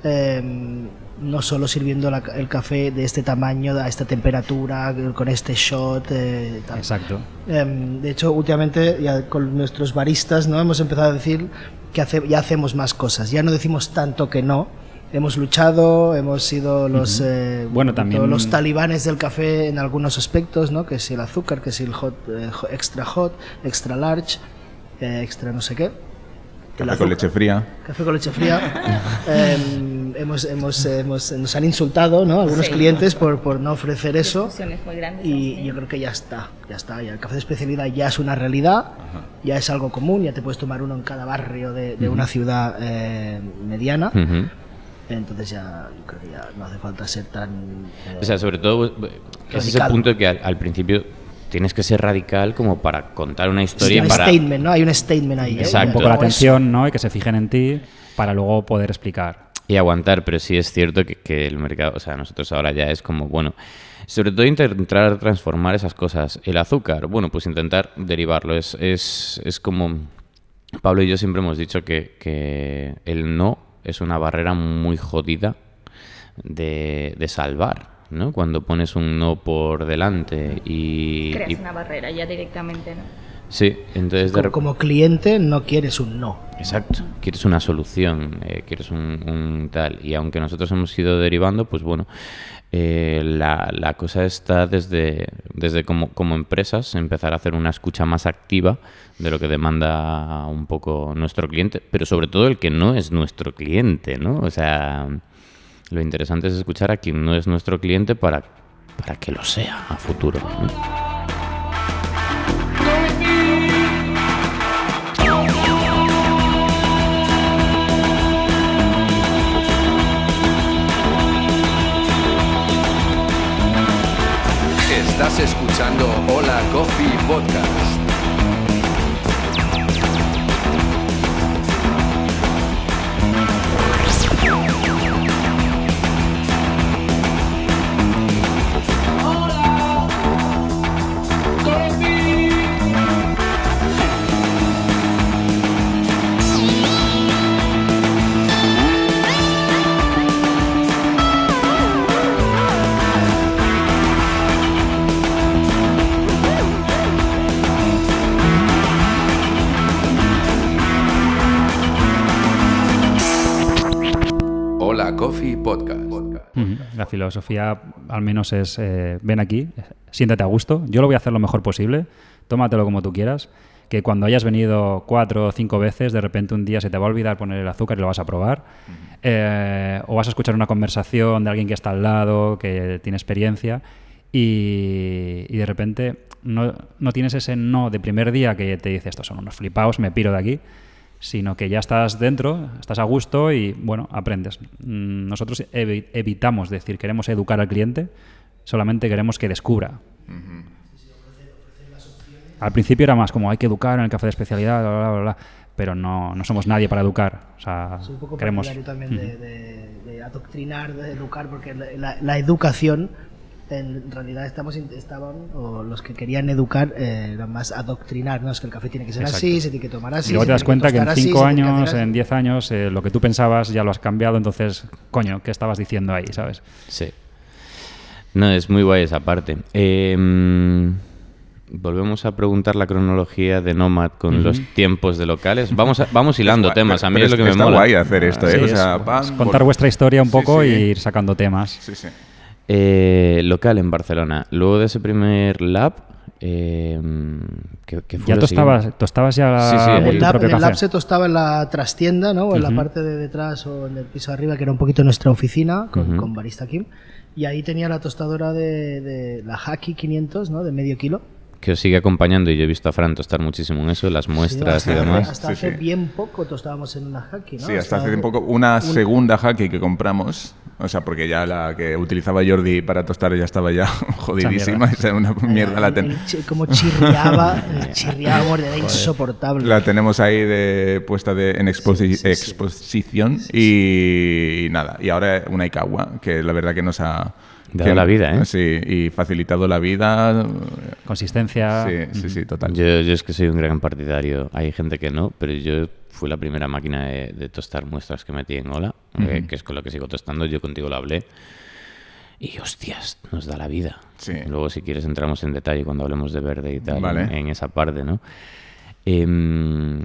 Em, no solo sirviendo el café de este tamaño, a esta temperatura, con este shot. Eh, Exacto. Em, de hecho, últimamente ya con nuestros baristas no hemos empezado a decir que ya hacemos más cosas. Ya no decimos tanto que no. Hemos luchado, hemos sido los, eh, bueno, también... los talibanes del café en algunos aspectos, ¿no? que si el azúcar, que si el hot, eh, extra hot, extra large, extra no sé qué. Café con leche fría. Café con leche fría. Em, hemos, hemos, hemos, nos han insultado ¿no? algunos clientes por, por, no ofrecer eso. y yo creo que ya está, ya está. Ya el café de especialidad ya es una realidad, ya es algo común, ya te puedes tomar uno en cada barrio de, de una ciudad eh, mediana. Entonces ya yo creo que ya no hace falta ser tan... o sea, sobre todo eh, es ese punto que al principio tienes que ser radical como para contar una historia. un statement, ¿no? Hay un statement ahí. ¿eh? Un poco la atención, ¿no? Y que se fijen en ti para luego poder explicar. Y aguantar, pero sí es cierto que, el mercado, o sea, nosotros ahora ya es como, bueno, sobre todo intentar transformar esas cosas. El azúcar, bueno, pues intentar derivarlo. Es, es, es como, Pablo y yo siempre hemos dicho que, que el no es una barrera muy jodida de, de salvar. ¿No? Cuando pones un no por delante y... Creas una barrera ya directamente, ¿no? Sí, entonces... Como, como, cliente no quieres un no. Exacto, quieres una solución, eh, quieres un, tal. Y aunque nosotros hemos ido derivando, pues bueno, eh, la, la, cosa está desde, desde como, como empresas empezar a hacer una escucha más activa de lo que demanda un poco nuestro cliente, pero sobre todo el que no es nuestro cliente, ¿no? O sea, lo interesante es escuchar a quien no es nuestro cliente para, para que lo sea a futuro. Estás escuchando Hola Coffee Podcast. La filosofía al menos es eh, ven aquí, siéntate a gusto, yo lo voy a hacer lo mejor posible, tómatelo como tú quieras, que cuando hayas venido cuatro o cinco veces, de repente un día se te va a olvidar poner el azúcar y lo vas a probar, eh, o vas a escuchar una conversación de alguien que está al lado, que tiene experiencia, y, de repente no, no, tienes ese no de primer día que te dice, estos son unos flipaos, me piro de aquí, sino que ya estás dentro, estás a gusto y, bueno, aprendes. Mm, nosotros evitamos decir, queremos educar al cliente, solamente queremos que descubra. Al principio era más como hay que educar en el café de especialidad, bla, bla, bla, pero no, no somos nadie para educar. O sea, un poco queremos... también de, adoctrinar, de educar, porque la, educación en realidad estamos estaban o los que querían educar eh, eran más adoctrinar no es que el café tiene que ser así se tiene que tomar así y luego te das cuenta que en cinco años en diez años eh, lo que tú pensabas ya lo has cambiado entonces coño qué estabas diciendo ahí sabes sí no es muy guay esa parte eh, volvemos a preguntar la cronología de Nomad con los tiempos de locales. Vamos, vamos hilando temas. A mí es lo que me mola. guay hacer esto, ¿eh? contar vuestra historia un poco y ir sacando temas. Sí, sí. Eh, local en Barcelona. Luego de ese primer lab, eh, ¿qué, fue ya tostabas, tostabas ya sí, sí, el, lab, el lab se tostaba en la trastienda, ¿no? O en la parte de detrás o en el piso de arriba, que era un poquito nuestra oficina con, con Barista Kim. Y ahí tenía la tostadora de, de la Haki 500, ¿no? De medio kilo que os sigue acompañando y yo he visto a Fran tostar muchísimo en eso, las muestras y demás. Hasta hace bien poco tostábamos en una Haki, ¿no? Sí, hasta, hace bien poco. Una segunda Haki que compramos, o sea, porque ya la que utilizaba Jordi para tostar ya estaba ya jodidísima, esa una mierda la tenemos. Como chirriaba, chirriaba era insoportable. La tenemos ahí de, puesta de, en exposición y, y, nada, y ahora una Ikawa, que la verdad que nos ha Dado la vida, ¿eh? Sí, y facilitado la vida. Consistencia. Sí, sí, sí, total. Yo, es que soy un gran partidario. Hay gente que no, pero yo fui la primera máquina de, tostar muestras que metí en Ola, eh, que es con lo que sigo tostando. Yo contigo lo hablé. Y hostias, nos da la vida. Sí. Luego, si quieres, entramos en detalle cuando hablemos de verde y tal, en, esa parte, ¿no? Em,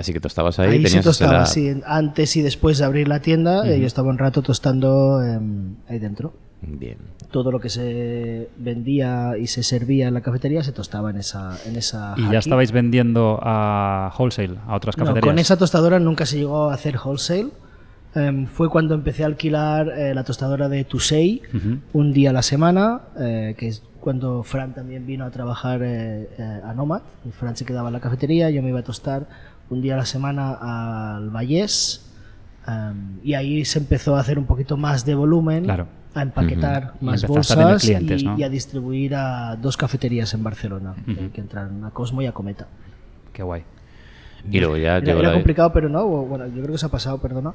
así que tostabas ahí. Ahí sí tostaba, sí. Antes y después de abrir la tienda, yo estaba un rato tostando em, ahí dentro. Bien. Todo lo que se vendía y se servía en la cafetería se tostaba en esa, en esa ¿Y ya estabais vendiendo a wholesale, a otras cafeterías? con esa tostadora nunca se llegó a hacer wholesale. Em, fue cuando empecé a alquilar eh, la tostadora de Tusei un día a la semana, eh, que es cuando Fran también vino a trabajar eh, a Nomad. Fran se quedaba en la cafetería, yo me iba a tostar un día a la semana al Vallés. Em, y ahí se empezó a hacer un poquito más de volumen. Claro a empaquetar más bolsas y, a distribuir a dos cafeterías en Barcelona, que entraron a Cosmo y a Cometa. Qué guay. Y luego ya era, complicado, pero no, bueno, yo creo que se ha pasado, perdona.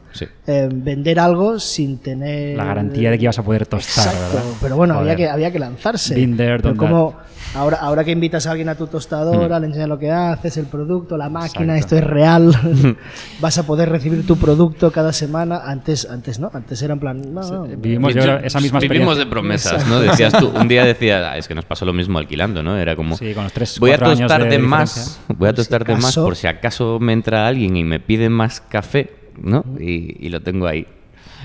Eh, vender algo sin tener... La garantía de que ibas a poder tostar, Pero bueno, había que, había que lanzarse. pero como ahora, ahora que invitas a alguien a tu tostadora, hmm. le enseñas lo que haces, el producto, la máquina, esto es real, vas a poder recibir tu producto cada semana. Antes, antes no, antes era en plan... vivimos esa misma Vivimos de promesas, ¿no? Decías tú, un día decías, ah, es que nos pasó lo mismo alquilando, ¿no? Era como... Sí, con los tres, voy a tostar de, más, voy a tostar de más por si acaso me entra alguien y me pide más café, ¿no? Y, lo tengo ahí.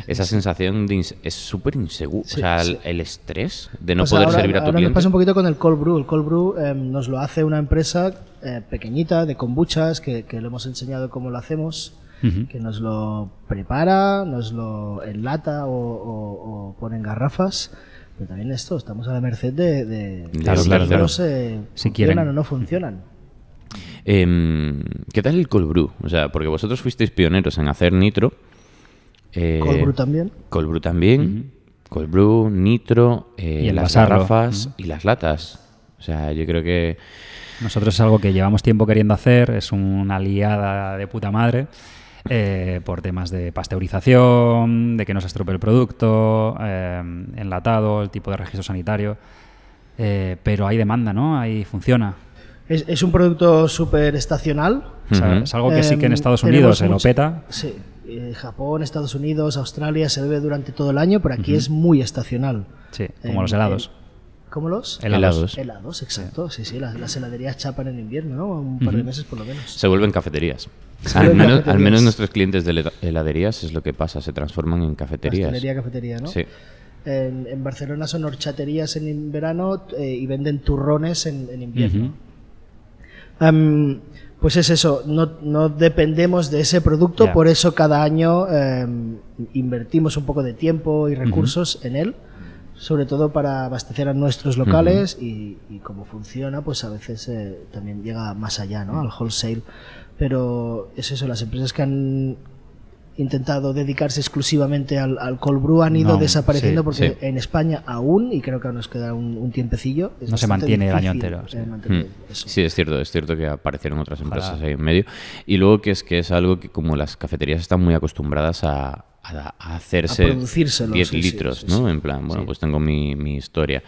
Esa sensación es súper inseguro. o sea, el, estrés de no pues poder servir a tu cliente. Nos pasa un poquito con el cold brew. El cold brew em, nos lo hace una empresa eh, pequeñita de kombuchas que, que le hemos enseñado cómo lo hacemos. que nos lo prepara, nos lo enlata o, pone en garrafas. Pero también esto, estamos a la merced de, de, claro, claro, si funcionan o no funcionan. Em, ¿Qué tal el cold brew? O sea, porque vosotros fuisteis pioneros en hacer nitro. Eh, cold brew también. Cold brew también. Cold brew, nitro, eh, y las garrafas y las latas. O sea, yo creo que... Nosotros es algo que llevamos tiempo queriendo hacer, es una aliada de puta madre. Eh, por temas de pasteurización, de que no se estropee el producto, enlatado, el tipo de registro sanitario. pero hay demanda, ¿no? Ahí funciona. Es, un producto súper estacional. es algo que sí que en em, Estados Unidos se lo peta. Sí, Japón, Estados Unidos, Australia se bebe durante todo el año, pero aquí es muy estacional. Sí, como los helados. ¿Cómo los? Helados. Helados, exacto. Sí, sí, las, heladerías chapan en invierno, ¿no? Un par de meses por lo menos. Se vuelven cafeterías. al, menos, al menos nuestros clientes de heladerías es lo que pasa, se transforman en cafeterías. Hostelería, cafetería, ¿no? Sí. En, Barcelona son horchaterías en verano eh, y venden turrones en, invierno pues es eso, no, no, dependemos de ese producto, por eso cada año em, invertimos un poco de tiempo y recursos en él, sobre todo para abastecer a nuestros locales y, como funciona, pues a veces eh, también llega más allá, ¿no? Al wholesale. Pero es eso, las empresas que han intentado dedicarse exclusivamente al, al cold brew han ido desapareciendo porque en España aún, y creo que nos queda un, tiempecillo, no se mantiene el año entero. Hmm. Sí. es cierto, es cierto que aparecieron otras empresas ahí en medio. Y luego que es que es algo que como las cafeterías están muy acostumbradas a, hacerse 10 litros, ¿no? En plan, bueno, pues tengo mi, mi historia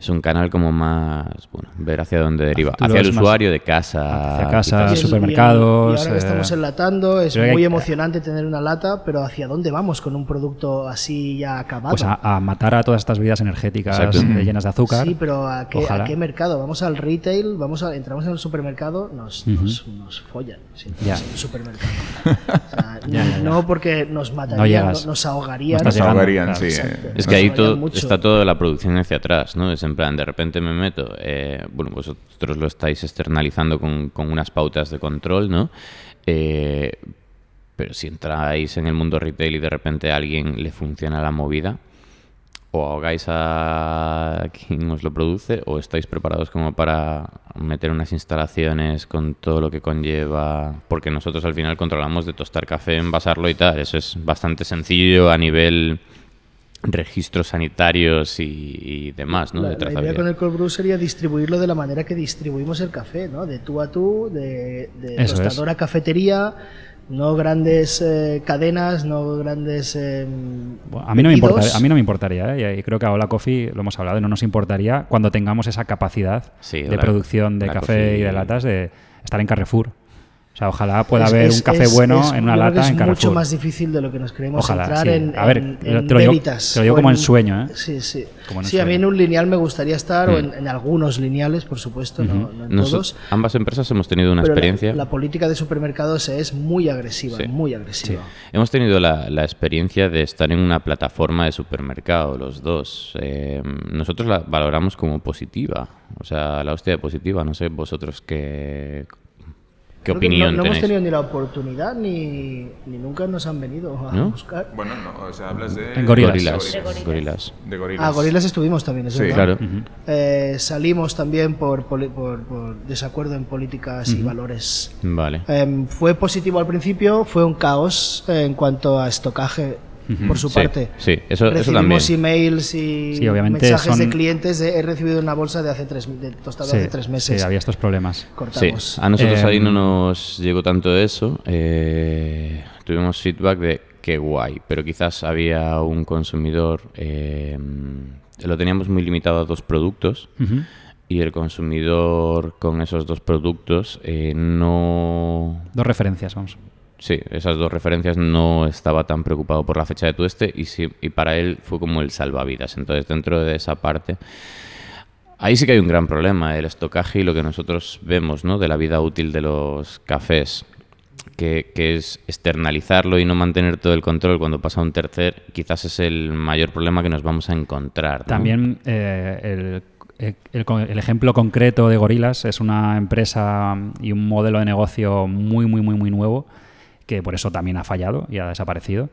es un canal como más, bueno, ver hacia dónde deriva. hacia el usuario de casa. Hacia casa, supermercados. Y, ahora que estamos eh, enlatando, es muy emocionante tener una lata, pero ¿hacia dónde vamos con un producto así ya acabado? Pues a, matar a todas estas bebidas energéticas llenas de azúcar. Sí, pero ¿a qué, ¿a qué, mercado? Vamos al retail, vamos a, entramos en el supermercado, nos, nos, follan ya. en el supermercado. no porque nos matarían, nos ahogarían. Nos ahogarían, sí. Es que ahí todo, está toda la producción hacia atrás, ¿no? Es en plan, de repente me meto, eh, bueno, vosotros lo estáis externalizando con, unas pautas de control, ¿no? Eh, pero si entráis en el mundo retail y de repente a alguien le funciona la movida, o ahogáis a quien os lo produce, o estáis preparados como para meter unas instalaciones con todo lo que conlleva, porque nosotros al final controlamos de tostar café, envasarlo y tal, eso es bastante sencillo a nivel registros sanitarios y, demás, ¿no? La, de la idea con el cold brew sería distribuirlo de la manera que distribuimos el café, ¿no? De tú a tú, de, de tostadora a cafetería, no grandes eh, cadenas, no grandes... Eh, a, mí no me importaría, a mí no me importaría, ¿eh? y creo que a Hola Coffee lo hemos hablado, no nos importaría cuando tengamos esa capacidad de producción de café y de latas de estar en Carrefour sea, ojalá pueda haber un café bueno en una lata en Carrefour. Es mucho más difícil de lo que nos creemos entrar en, a ver, te, lo digo, te, lo digo, como en sueño, ¿eh? Sí, sí. sí, a mí en un lineal me gustaría estar, o en, algunos lineales, por supuesto, no, en todos. Ambas empresas hemos tenido una experiencia. La, política de supermercados es muy agresiva, muy agresiva. Hemos tenido la, experiencia de estar en una plataforma de supermercado, los dos. Eh, nosotros la valoramos como positiva, o sea, la hostia de positiva. No sé vosotros qué ¿Qué opinión no, no hemos tenido ni la oportunidad ni, ni nunca nos han venido a buscar. Bueno, no, o sea, hablas de... En gorilas. Gorilas. De gorilas. Ah, gorilas estuvimos también, eso sí. claro. eh, salimos también por, por, por, desacuerdo en políticas y valores. Vale. Eh, fue positivo al principio, fue un caos en cuanto a estocaje por su parte. Sí, eso, Recibimos eso emails y mensajes de clientes. he recibido una bolsa de hace tres, de tostado hace tres meses. Sí, había estos problemas. Cortamos. a nosotros ahí no em, nos llegó tanto eso. Eh, tuvimos feedback de que guay, pero quizás había un consumidor. Em, lo teníamos muy limitado a dos productos. y el consumidor con esos dos productos eh, no... Dos referencias, vamos. Sí, esas dos referencias no estaba tan preocupado por la fecha de tueste y, sí, y para él fue como el salvavidas. Entonces, dentro de esa parte, ahí sí que hay un gran problema, el estocaje y lo que nosotros vemos ¿no? de la vida útil de los cafés, que, es externalizarlo y no mantener todo el control cuando pasa un tercer, quizás es el mayor problema que nos vamos a encontrar. También eh, el, el, ejemplo concreto de Gorilas es una empresa y un modelo de negocio muy, muy, muy, muy nuevo que por eso también ha fallado y ha desaparecido.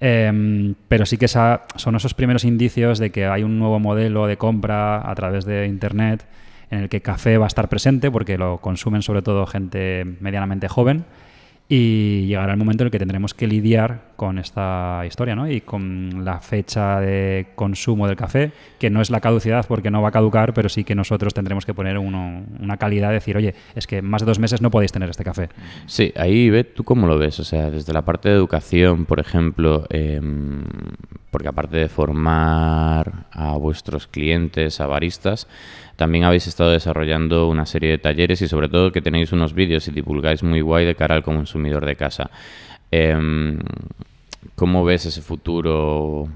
Em, pero sí que son esos primeros indicios de que hay un nuevo modelo de compra a través de Internet en el que café va a estar presente porque lo consumen sobre todo gente medianamente joven y llegará el momento en el que tendremos que lidiar con esta historia ¿no? y con la fecha de consumo del café, que no es la caducidad porque no va a caducar, pero sí que nosotros tendremos que poner una calidad de decir, oye, es que más de dos meses no podéis tener este café. Sí, ahí, ve ¿tú cómo lo ves? O sea, desde la parte de educación, por ejemplo, em, porque aparte de formar a vuestros clientes, a baristas, también habéis estado desarrollando una serie de talleres y sobre todo que tenéis unos vídeos y divulgáis muy guay de cara al consumidor de casa. Em, ¿Cómo ves ese futuro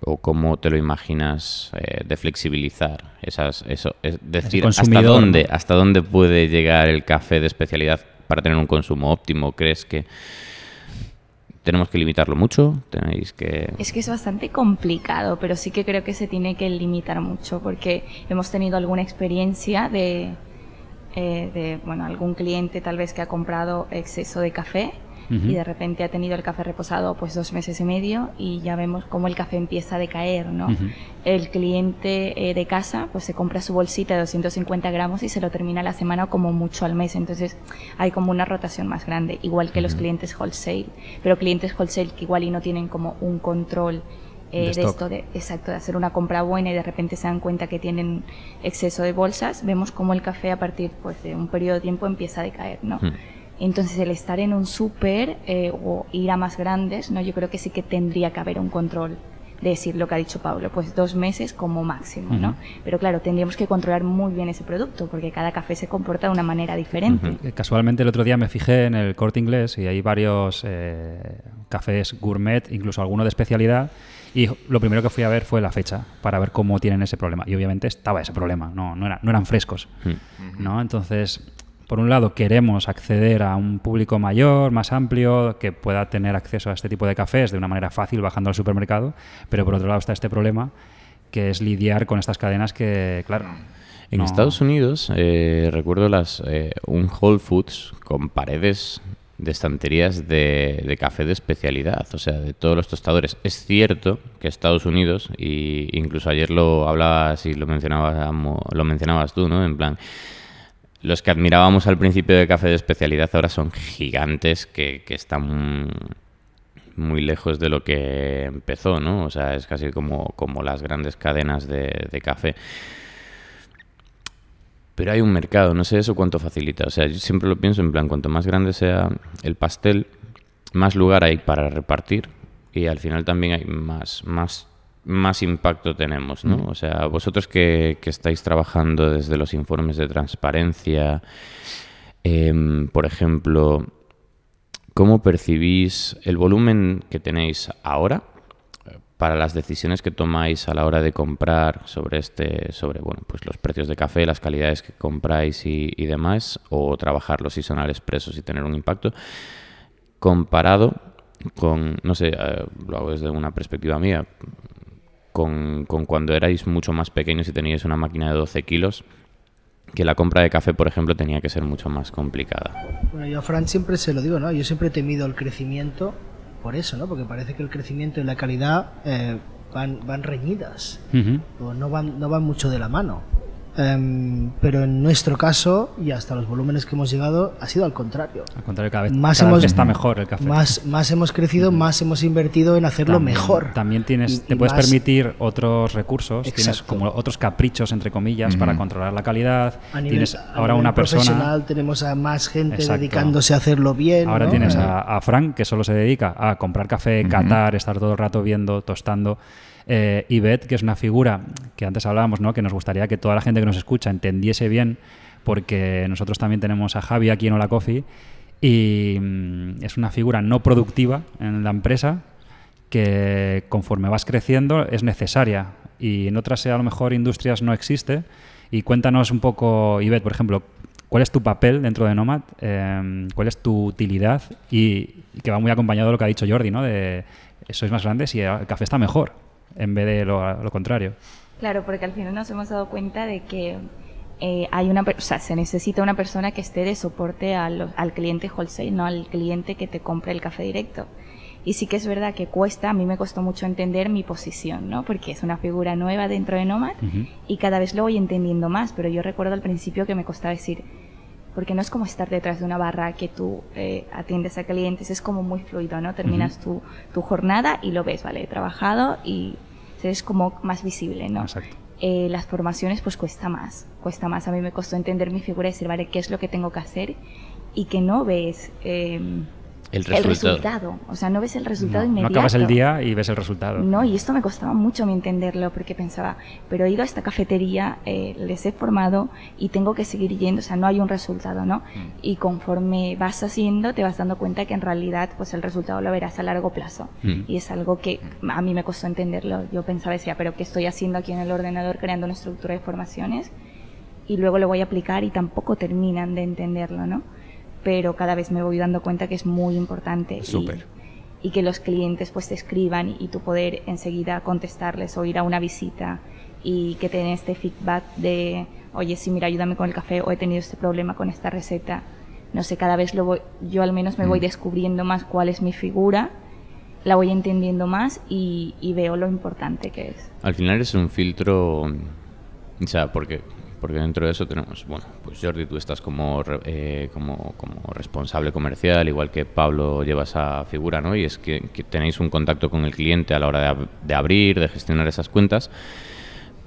o cómo te lo imaginas eh, de flexibilizar esas, eso, es decir, hasta dónde, hasta dónde puede llegar el café de especialidad para tener un consumo óptimo? ¿Crees que tenemos que limitarlo mucho, tenéis que... Es que es bastante complicado, pero sí que creo que se tiene que limitar mucho porque hemos tenido alguna experiencia de, eh, de bueno, algún cliente tal vez que ha comprado exceso de café y de repente ha tenido el café reposado pues dos meses y medio y ya vemos cómo el café empieza a decaer, ¿no? El cliente eh, de casa pues se compra su bolsita de 250 gramos y se lo termina la semana o como mucho al mes, entonces hay como una rotación más grande, igual que los clientes wholesale, pero clientes wholesale que igual y no tienen como un control eh, de, esto de exacto de hacer una compra buena y de repente se dan cuenta que tienen exceso de bolsas vemos cómo el café a partir pues de un periodo de tiempo empieza a decaer no. Entonces el estar en un súper eh, o ir a más grandes no yo creo que sí que tendría que haber un control de decir lo que ha dicho Pablo, pues dos meses como máximo, ¿no? Pero claro, tendríamos que controlar muy bien ese producto, porque cada café se comporta de una manera diferente. Eh, casualmente el otro día me fijé en el corte inglés y hay varios cafés gourmet, incluso alguno de especialidad, y lo primero que fui a ver fue la fecha, para ver cómo tienen ese problema. Y obviamente estaba ese problema, no, no, no eran frescos. Hmm. ¿no? Entonces, por un lado, queremos acceder a un público mayor, más amplio, que pueda tener acceso a este tipo de cafés de una manera fácil bajando al supermercado, pero por otro lado está este problema, que es lidiar con estas cadenas que, claro... En Estados Unidos, eh, recuerdo las eh, un Whole Foods con paredes de estanterías de, café de especialidad, o sea, de todos los tostadores. Es cierto que Estados Unidos, y incluso ayer lo hablabas y lo mencionabas, lo mencionabas tú, ¿no? En plan, los que admirábamos al principio de café de especialidad ahora son gigantes que, están muy lejos de lo que empezó, ¿no? O sea, es casi como, como las grandes cadenas de, de café pero hay un mercado, no sé eso cuánto facilita. O sea, yo siempre lo pienso en plan, cuanto más grande sea el pastel, más lugar hay para repartir y al final también hay más, más, más impacto tenemos, ¿no? Mm. O sea, vosotros que, estáis trabajando desde los informes de transparencia, em, por ejemplo, ¿cómo percibís el volumen que tenéis ahora? para las decisiones que tomáis a la hora de comprar sobre este, sobre bueno, pues los precios de café, las calidades que compráis y, demás, o trabajarlos si son al expresos y tener un impacto, comparado con, no sé, eh, lo hago desde una perspectiva mía, con, con, cuando erais mucho más pequeños y teníais una máquina de 12 kilos, que la compra de café, por ejemplo, tenía que ser mucho más complicada. Bueno, yo a Fran siempre se lo digo, ¿no? Yo siempre he temido el crecimiento por eso, ¿no? Porque parece que el crecimiento y la calidad eh, van, van reñidas, o no van, no van mucho de la mano. Em, pero en nuestro caso, y hasta los volúmenes que hemos llegado, ha sido al contrario. Al contrario, cada vez, más hemos, está mejor el café. Más, más hemos crecido, más hemos invertido en hacerlo mejor. También tienes, te puedes permitir otros recursos, tienes como otros caprichos, entre comillas, para controlar la calidad. tienes ahora una persona. profesional tenemos a más gente dedicándose a hacerlo bien. Ahora tienes a, a, Frank, que solo se dedica a comprar café, catar, estar todo el rato viendo, tostando. Eh, que es una figura que antes hablábamos, ¿no? que nos gustaría que toda la gente que nos escucha entendiese bien, porque nosotros también tenemos a Javi aquí en Hola Coffee y mm, es una figura no productiva en la empresa que conforme vas creciendo es necesaria y en otras a lo mejor industrias no existe. Y cuéntanos un poco, Ivette, por ejemplo, ¿cuál es tu papel dentro de Nomad? Em, ¿Cuál es tu utilidad? Y, que va muy acompañado de lo que ha dicho Jordi, ¿no? De sois más grandes y el café está mejor en vez de lo, contrario. Claro, porque al final nos hemos dado cuenta de que eh, hay una, o sea, se necesita una persona que esté de soporte al, al cliente wholesale, no al cliente que te compre el café directo. Y sí que es verdad que cuesta, a mí me costó mucho entender mi posición, ¿no? Porque es una figura nueva dentro de Nomad y cada vez lo voy entendiendo más, pero yo recuerdo al principio que me costaba decir, porque no es como estar detrás de una barra que tú eh, atiendes a clientes, es como muy fluido, ¿no? Terminas tu, tu, jornada y lo ves, ¿vale? He trabajado y es como más visible, ¿no? Exacto. Eh, las formaciones pues cuesta más, cuesta más. A mí me costó entender mi figura y decir, vale, ¿qué es lo que tengo que hacer? Y que no ves... Eh, el resultado. O sea, no ves el resultado inmediato. No acabas el día y ves el resultado. No, y esto me costaba mucho mi entenderlo porque pensaba, pero he ido a esta cafetería, eh, les he formado y tengo que seguir yendo, o sea, no hay un resultado, ¿no? Mm. Y conforme vas haciendo, te vas dando cuenta que en realidad, pues el resultado lo verás a largo plazo. Mm. Y es algo que a mí me costó entenderlo. Yo pensaba, decía, pero ¿qué estoy haciendo aquí en el ordenador creando una estructura de formaciones? Y luego lo voy a aplicar y tampoco terminan de entenderlo, ¿no? Pero cada vez me voy dando cuenta que es muy importante. Y, que los clientes pues te escriban y, tú poder enseguida contestarles o ir a una visita y que tengan este feedback de, oye, sí, mira, ayúdame con el café o he tenido este problema con esta receta. no sé, cada vez lo voy, yo al menos me voy mm. descubriendo más cuál es mi figura, la voy entendiendo más y, veo lo importante que es. Al final es un filtro, o sea, porque porque dentro de eso tenemos, bueno, pues Jordi, tú estás como, eh, como, como, responsable comercial, igual que Pablo lleva esa figura, ¿no? Y es que, tenéis un contacto con el cliente a la hora de, abrir, de gestionar esas cuentas,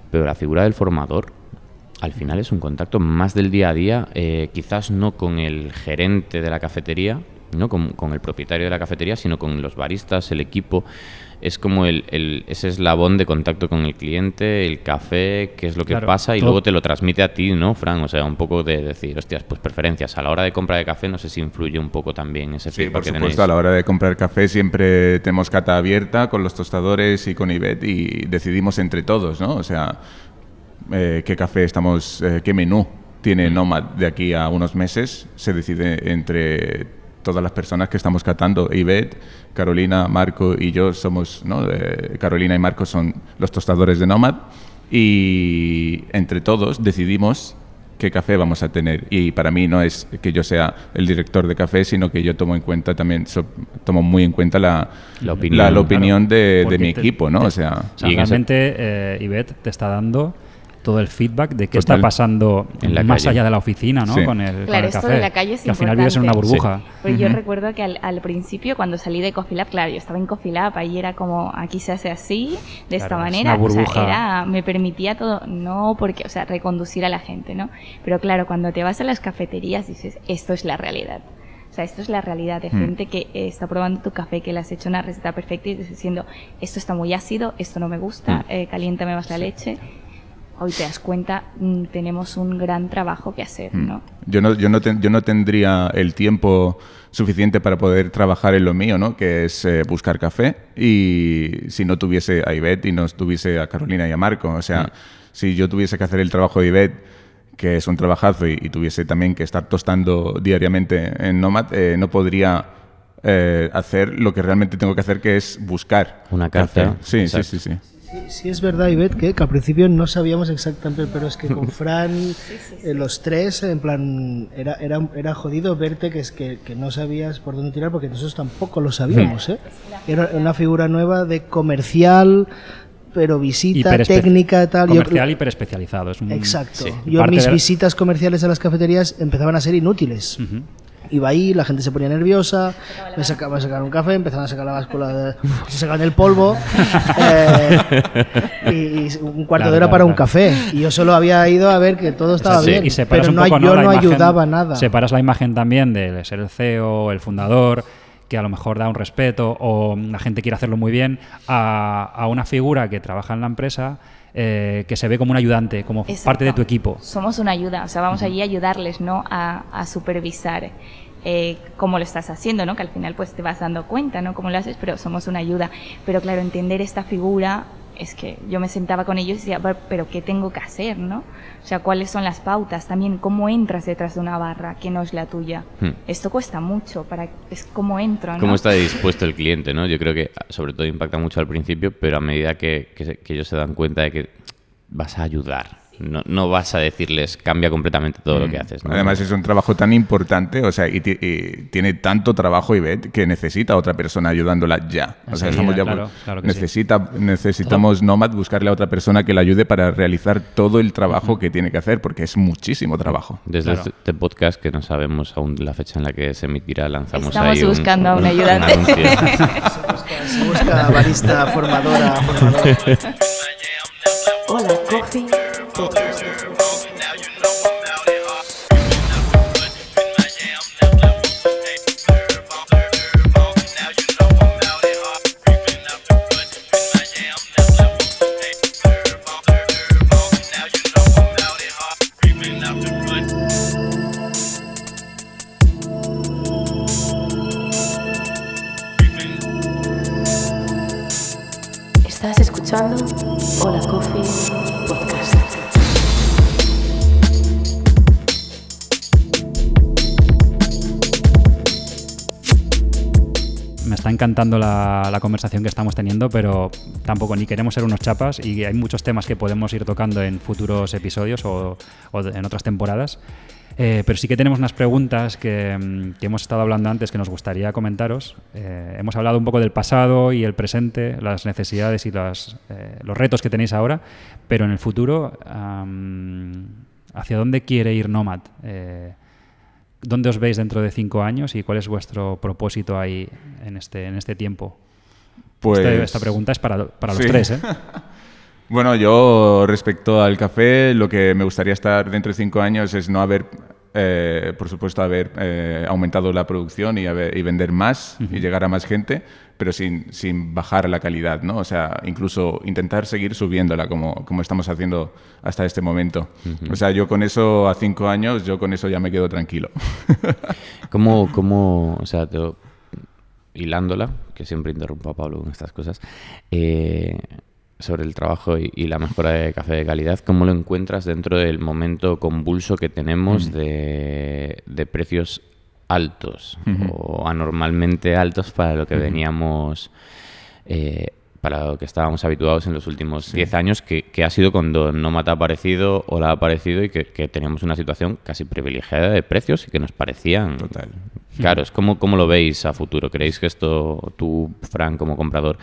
pero la figura del formador al final es un contacto más del día a día, eh, quizás no con el gerente de la cafetería, no con, el propietario de la cafetería, sino con los baristas, el equipo. Es como el, ese eslabón de contacto con el cliente, el café, qué es lo que pasa y luego te lo transmite a ti, ¿no, Fran? O sea, un poco de decir, hostias, pues preferencias. A la hora de compra de café no sé si influye un poco también ese Sí, por supuesto, a la hora de comprar café siempre tenemos cata abierta con los tostadores y con Ibet y decidimos entre todos, ¿no? O sea, eh, qué café estamos, eh, qué menú tiene Nomad de aquí a unos meses, se decide entre todas las personas que estamos catando. Ivette, Carolina, Marco y yo somos, ¿no? Carolina y Marco son los tostadores de Nomad y entre todos decidimos qué café vamos a tener. Y para mí no es que yo sea el director de café, sino que yo tomo en cuenta también, tomo muy en cuenta la, la opinión, de, mi equipo, ¿no? o sea, realmente eh, te está dando todo el feedback de qué está pasando más allá de la oficina, ¿no? Con el, claro, esto de la calle es que al final vives en una burbuja. Pues yo recuerdo que al, principio, cuando salí de Coffee Lab, claro, yo estaba en Coffee Lab, ahí era como, aquí se hace así, de esta manera. O sea, era, me permitía todo, no porque, o sea, reconducir a la gente, ¿no? Pero claro, cuando te vas a las cafeterías dices, esto es la realidad. O sea, esto es la realidad de mm. gente que está probando tu café, que le has hecho una receta perfecta y dices diciendo, esto está muy ácido, esto no me gusta, mm. eh, caliéntame más la leche hoy te das cuenta, mm, tenemos un gran trabajo que hacer, mm. ¿no? Yo no, yo no, yo no tendría el tiempo suficiente para poder trabajar en lo mío, ¿no? Que es eh, buscar café. Y si no tuviese a Ivette y no tuviese a Carolina y a Marco. O sea, mm. si yo tuviese que hacer el trabajo de Ivette, que es un trabajazo, y, tuviese también que estar tostando diariamente en Nomad, eh, no podría eh, hacer lo que realmente tengo que hacer, que es buscar. Una café. Sí, sí, sí, sí. Sí, es verdad, Ivette, que, que, al principio no sabíamos exactamente, pero es que con Fran, eh, los tres, en plan, era, era, era jodido verte que, es que, que, no sabías por dónde tirar, porque nosotros tampoco lo sabíamos. ¿eh? Era una figura nueva de comercial, pero visita técnica tal. Comercial hiper especializado. Es Exacto. Yo mis visitas comerciales a las cafeterías empezaban a ser inútiles iba ahí, la gente se ponía nerviosa, me sacaba a sacar un café, empezaban a sacar la báscula, de, se sacaban el polvo, eh, y, un cuarto de hora para un café. Y yo solo había ido a ver que todo estaba bien, pero no, yo no ayudaba nada. Separas la imagen también de ser el CEO, el fundador, que a lo mejor da un respeto o la gente quiere hacerlo muy bien, a, a una figura que trabaja en la empresa eh, que se ve como un ayudante, como parte de tu equipo. Somos una ayuda, o sea, vamos allí a ayudarles, ¿no? A, supervisar. Eh, cómo lo estás haciendo, ¿no? Que al final pues te vas dando cuenta, ¿no? Cómo lo haces, pero somos una ayuda. Pero claro, entender esta figura es que yo me sentaba con ellos y decía, pero ¿qué tengo que hacer, no? O sea, ¿cuáles son las pautas? También, ¿cómo entras detrás de una barra que no es la tuya? Hmm. Esto cuesta mucho, para es cómo entro, ¿no? ¿Cómo está dispuesto el cliente, no? Yo creo que sobre todo impacta mucho al principio, pero a medida que, que ellos se dan cuenta de que vas a ayudar, no, no, vas a decirles cambia completamente todo lo que mm. haces. Además es un trabajo tan importante, o sea, y, tiene tanto trabajo Ivette que necesita a otra persona ayudándola ya. O sea, estamos ya necesita, necesitamos Nomad buscarle a otra persona que la ayude para realizar todo el trabajo que tiene que hacer, porque es muchísimo trabajo. Desde este podcast, que no sabemos aún la fecha en la que se emitirá, lanzamos Estamos ahí buscando a un ayudante. se, busca, barista, formadora, Hola, encantando la, conversación que estamos teniendo, pero tampoco ni queremos ser unos chapas y hay muchos temas que podemos ir tocando en futuros episodios o, en otras temporadas. Eh, pero sí que tenemos unas preguntas que, mm, que, hemos estado hablando antes que nos gustaría comentaros. Eh, hemos hablado un poco del pasado y el presente, las necesidades y las, eh, los retos que tenéis ahora, pero en el futuro, um, ¿hacia dónde quiere ir Nomad? ¿Dónde os veis dentro de cinco años y cuál es vuestro propósito ahí en este, en este tiempo? Pues... Esta, esta pregunta es para, para los sí. tres. ¿eh? Bueno, yo respecto al café, lo que me gustaría estar dentro de cinco años es no haber, eh, por supuesto, haber eh, aumentado la producción y, haber, y vender más uh -huh. y llegar a más gente, pero sin, sin, bajar la calidad, ¿no? O sea, incluso intentar seguir subiéndola como, como estamos haciendo hasta este momento. Uh -huh. O sea, yo con eso, a cinco años, yo con eso ya me quedo tranquilo. ¿Cómo, cómo o sea, hilándola, que siempre interrumpo a Pablo con estas cosas, eh, sobre el trabajo y, y, la mejora de café de calidad, ¿cómo lo encuentras dentro del momento convulso que tenemos mm. de, de, precios altos uh -huh. o anormalmente altos para lo que uh -huh. veníamos, eh, para lo que estábamos habituados en los últimos 10 sí. años, que, que, ha sido cuando Nomad ha aparecido o la ha aparecido y que, que, teníamos una situación casi privilegiada de precios y que nos parecían Total. caros. ¿Cómo, ¿Cómo lo veis a futuro? ¿Creéis que esto, tú, Frank, como comprador,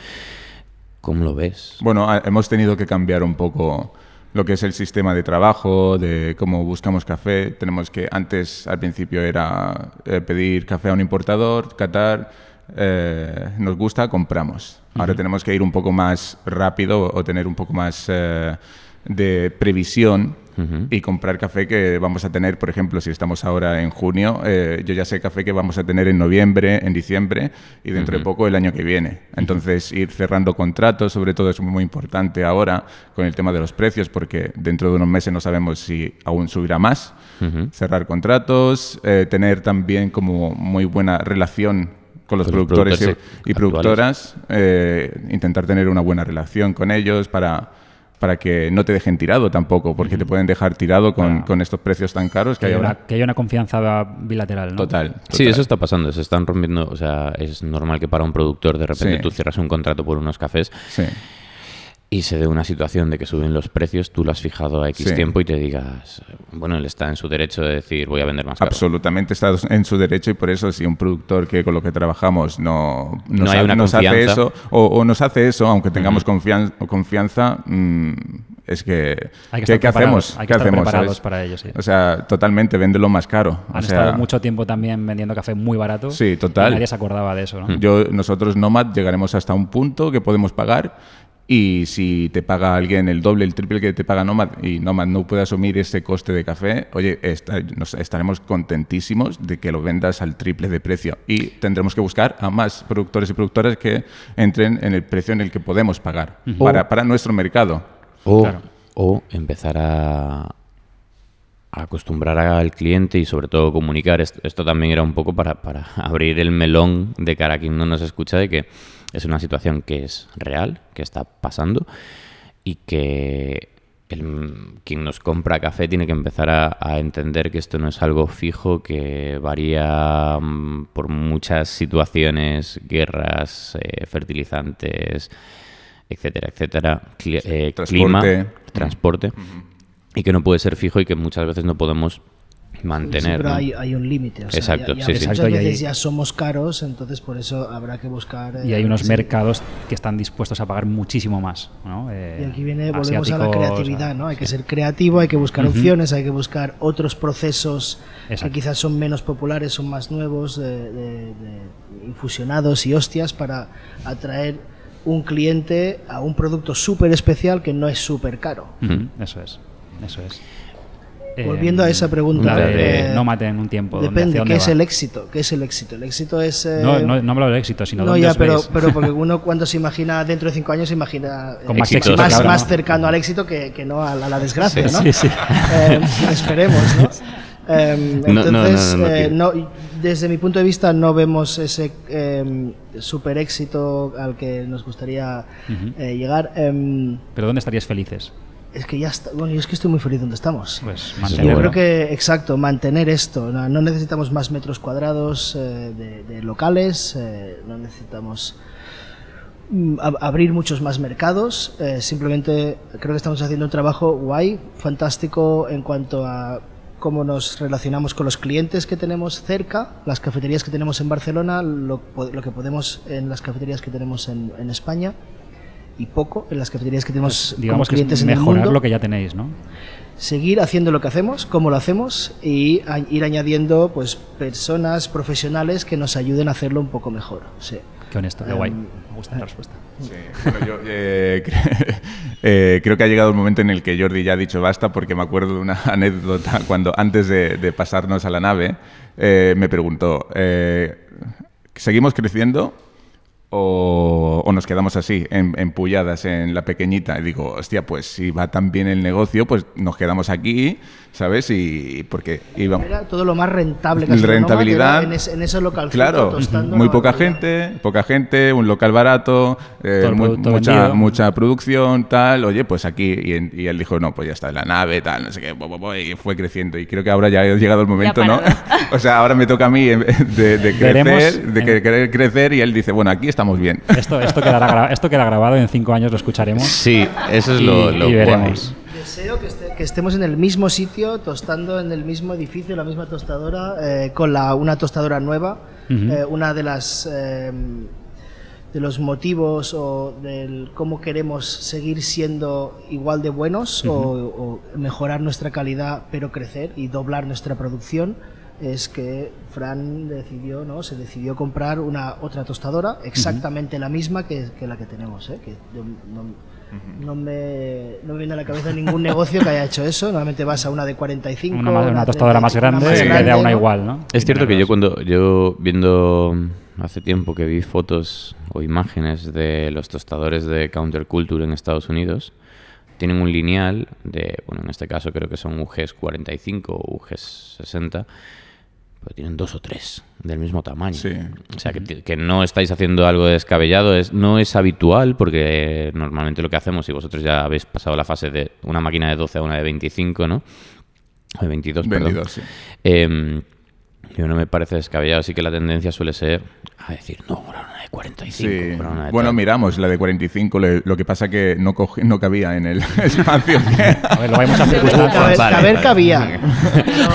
¿Cómo lo ves? Bueno, hemos tenido que cambiar un poco lo que es el sistema de trabajo, de cómo buscamos café. Tenemos que, antes, al principio, era eh, pedir café a un importador, catar, eh, nos gusta, compramos. Ahora uh -huh. tenemos que ir un poco más rápido o tener un poco más eh, de previsión Uh -huh. y comprar café que vamos a tener, por ejemplo, si estamos ahora en junio, eh, yo ya sé café que vamos a tener en noviembre, en diciembre y dentro uh -huh. de poco el año que viene. Entonces, ir cerrando contratos, sobre todo es muy importante ahora con el tema de los precios, porque dentro de unos meses no sabemos si aún subirá más. Uh -huh. Cerrar contratos, eh, tener también como muy buena relación con los, con productores, los productores y, y productoras, eh, intentar tener una buena relación con ellos para para que no te dejen tirado tampoco, porque te pueden dejar tirado con, claro. con, estos precios tan caros que, que hay ahora. Una, que haya una confianza bilateral, ¿no? Total, total, Sí, eso está pasando, se están rompiendo, o sea, es normal que para un productor de repente sí. tú cierras un contrato por unos cafés. Sí y se dé una situación de que suben los precios, tú lo has fijado a X sí. tiempo y te digas, bueno, él está en su derecho de decir voy a vender más caro. Absolutamente está en su derecho y por eso si un productor que con lo que trabajamos no, nos, no hay una nos hace eso o, o, nos hace eso, aunque tengamos uh -huh. confianza, confianza mmm, es que hay que ¿qué, ¿qué hacemos? Hay que ¿Qué estar hacemos, preparados ¿sabes? para ello, sí. O sea, totalmente, véndelo más caro. Han o sea, estado mucho tiempo también vendiendo café muy barato. Sí, total. Y nadie se acordaba de eso, ¿no? Yo, nosotros, Nomad, llegaremos hasta un punto que podemos pagar y si te paga alguien el doble, el triple que te paga Nomad y Nomad no puede asumir ese coste de café, oye, está, nos estaremos contentísimos de que lo vendas al triple de precio. Y tendremos que buscar a más productores y productoras que entren en el precio en el que podemos pagar uh -huh. para, para, nuestro mercado. O, claro. o empezar a, a, acostumbrar al cliente y sobre todo comunicar. Esto, esto también era un poco para, para abrir el melón de cara a quien no nos escucha de que es una situación que es real, que está pasando y que el, quien nos compra café tiene que empezar a, a, entender que esto no es algo fijo, que varía um, por muchas situaciones, guerras, eh, fertilizantes, etcétera, etcétera, Cli eh, transporte. clima, transporte, uh -huh. y que no puede ser fijo y que muchas veces no podemos mantener. Sí, pero hay, hay, un límite. O sea, Exacto, ya, ya sí, muchas sí. veces hay, ya somos caros, entonces por eso habrá que buscar. Eh, y hay unos sí. mercados que están dispuestos a pagar muchísimo más. ¿no? Eh, y aquí viene, volvemos a la creatividad, ¿no? Hay que ser creativo, hay que buscar uh -huh. opciones, hay que buscar otros procesos Exacto. que quizás son menos populares, son más nuevos, de, de, de infusionados y hostias para atraer un cliente a un producto súper especial que no es súper caro. Uh -huh. Eso es, eso es. Volviendo a esa pregunta. De, eh, no maten un tiempo. Depende, ¿qué es el éxito? ¿Qué es el éxito? El éxito es... Eh, no, no, no hablo del éxito, sino no, dónde ya, os pero, veis? pero porque uno cuando se imagina dentro de cinco años se imagina Con más, éxito, más, claro, más ¿no? cercano al éxito que, que no a la, a la desgracia, sí, ¿no? Sí, sí. Eh, esperemos, ¿no? Eh, entonces, no, no, desde mi punto de vista no vemos ese eh, super éxito al que nos gustaría uh -huh. llegar. Em, ¿Pero dónde estarías felices? Es que ya está. Bueno, yo es que estoy muy feliz donde estamos. Pues mantenerlo. Yo creo que, exacto, mantener esto. No, no necesitamos más metros cuadrados eh, de, de, locales, eh, no necesitamos mm, abrir muchos más mercados. Eh, simplemente creo que estamos haciendo un trabajo guay, fantástico en cuanto a cómo nos relacionamos con los clientes que tenemos cerca, las cafeterías que tenemos en Barcelona, lo, que podemos en las cafeterías que tenemos en, España y poco en las cafeterías que tenemos pues, digamos clientes en el mundo. Mejorar lo que ya tenéis, ¿no? Seguir haciendo lo que hacemos, cómo lo hacemos y ir añadiendo pues personas profesionales que nos ayuden a hacerlo un poco mejor. Sí. Qué honesto, qué guay. Em, Me gusta la respuesta. Sí, bueno, yo eh, eh, creo que ha llegado el momento en el que Jordi ya ha dicho basta, porque me acuerdo de una anécdota cuando antes de, pasarnos a la nave eh, me preguntó, ¿seguimos creciendo o, nos quedamos así, empulladas en, la pequeñita. Y digo, hostia, pues si va tan bien el negocio, pues nos quedamos aquí, ¿sabes? Y porque íbamos... Era todo lo más rentable que Rentabilidad. En, ese, en, ese local. Claro, muy poca gente, poca gente, un local barato, eh, mucha, mucha producción, tal. Oye, pues aquí. Y, él dijo, no, pues ya está, en la nave, tal, no sé qué, y fue creciendo. Y creo que ahora ya ha llegado el momento, ¿no? o sea, ahora me toca a mí de, de crecer, de querer crecer, y él dice, bueno, aquí estamos bien. Esto, esto, quedará, esto queda grabado, en cinco años lo escucharemos. Sí, eso es lo, lo y veremos. Deseo que, estemos en el mismo sitio, tostando en el mismo edificio, la misma tostadora, eh, con la, una tostadora nueva. Eh, una de las eh, de los motivos o del cómo queremos seguir siendo igual de buenos o, o, mejorar nuestra calidad pero crecer y doblar nuestra producción es que Fran decidió, ¿no? Se decidió comprar una otra tostadora, exactamente la misma que, la que tenemos, ¿eh? Que no, me, no me viene a la cabeza ningún negocio que haya hecho eso. Normalmente vas a una de 45. Una, una, tostadora más grande en vez de a una igual, ¿no? Es cierto que yo cuando, yo viendo hace tiempo que vi fotos o imágenes de los tostadores de counterculture en Estados Unidos, tienen un lineal de, bueno, en este caso creo que son UGs 45 o UGs 60 pero tienen dos o tres del mismo tamaño. O sea, que, no estáis haciendo algo descabellado, es, no es habitual, porque normalmente lo que hacemos, y vosotros ya habéis pasado la fase de una máquina de 12 a una de 25, ¿no? De 22, 22 Sí. Eh, no me parece descabellado, así que la tendencia suele ser a decir, no, una de 45. bueno, miramos la de 45, lo que pasa que no, no cabía en el espacio. a ver, lo vamos a hacer. Caber, cabía.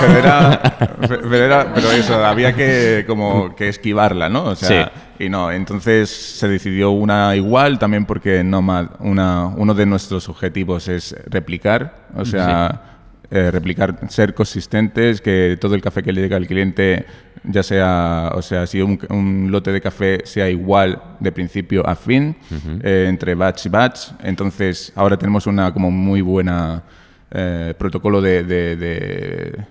pero, era, pero, eso, había que como que esquivarla, ¿no? O sea, y no, entonces se decidió una igual, también porque Nomad, una, uno de nuestros objetivos es replicar, o sea... Eh, replicar, ser consistentes, que todo el café que le llega al cliente, ya sea, o sea, si un, lote de café sea igual de principio a fin, eh, entre batch y batch. Entonces, ahora tenemos una como muy buena eh, protocolo de, de,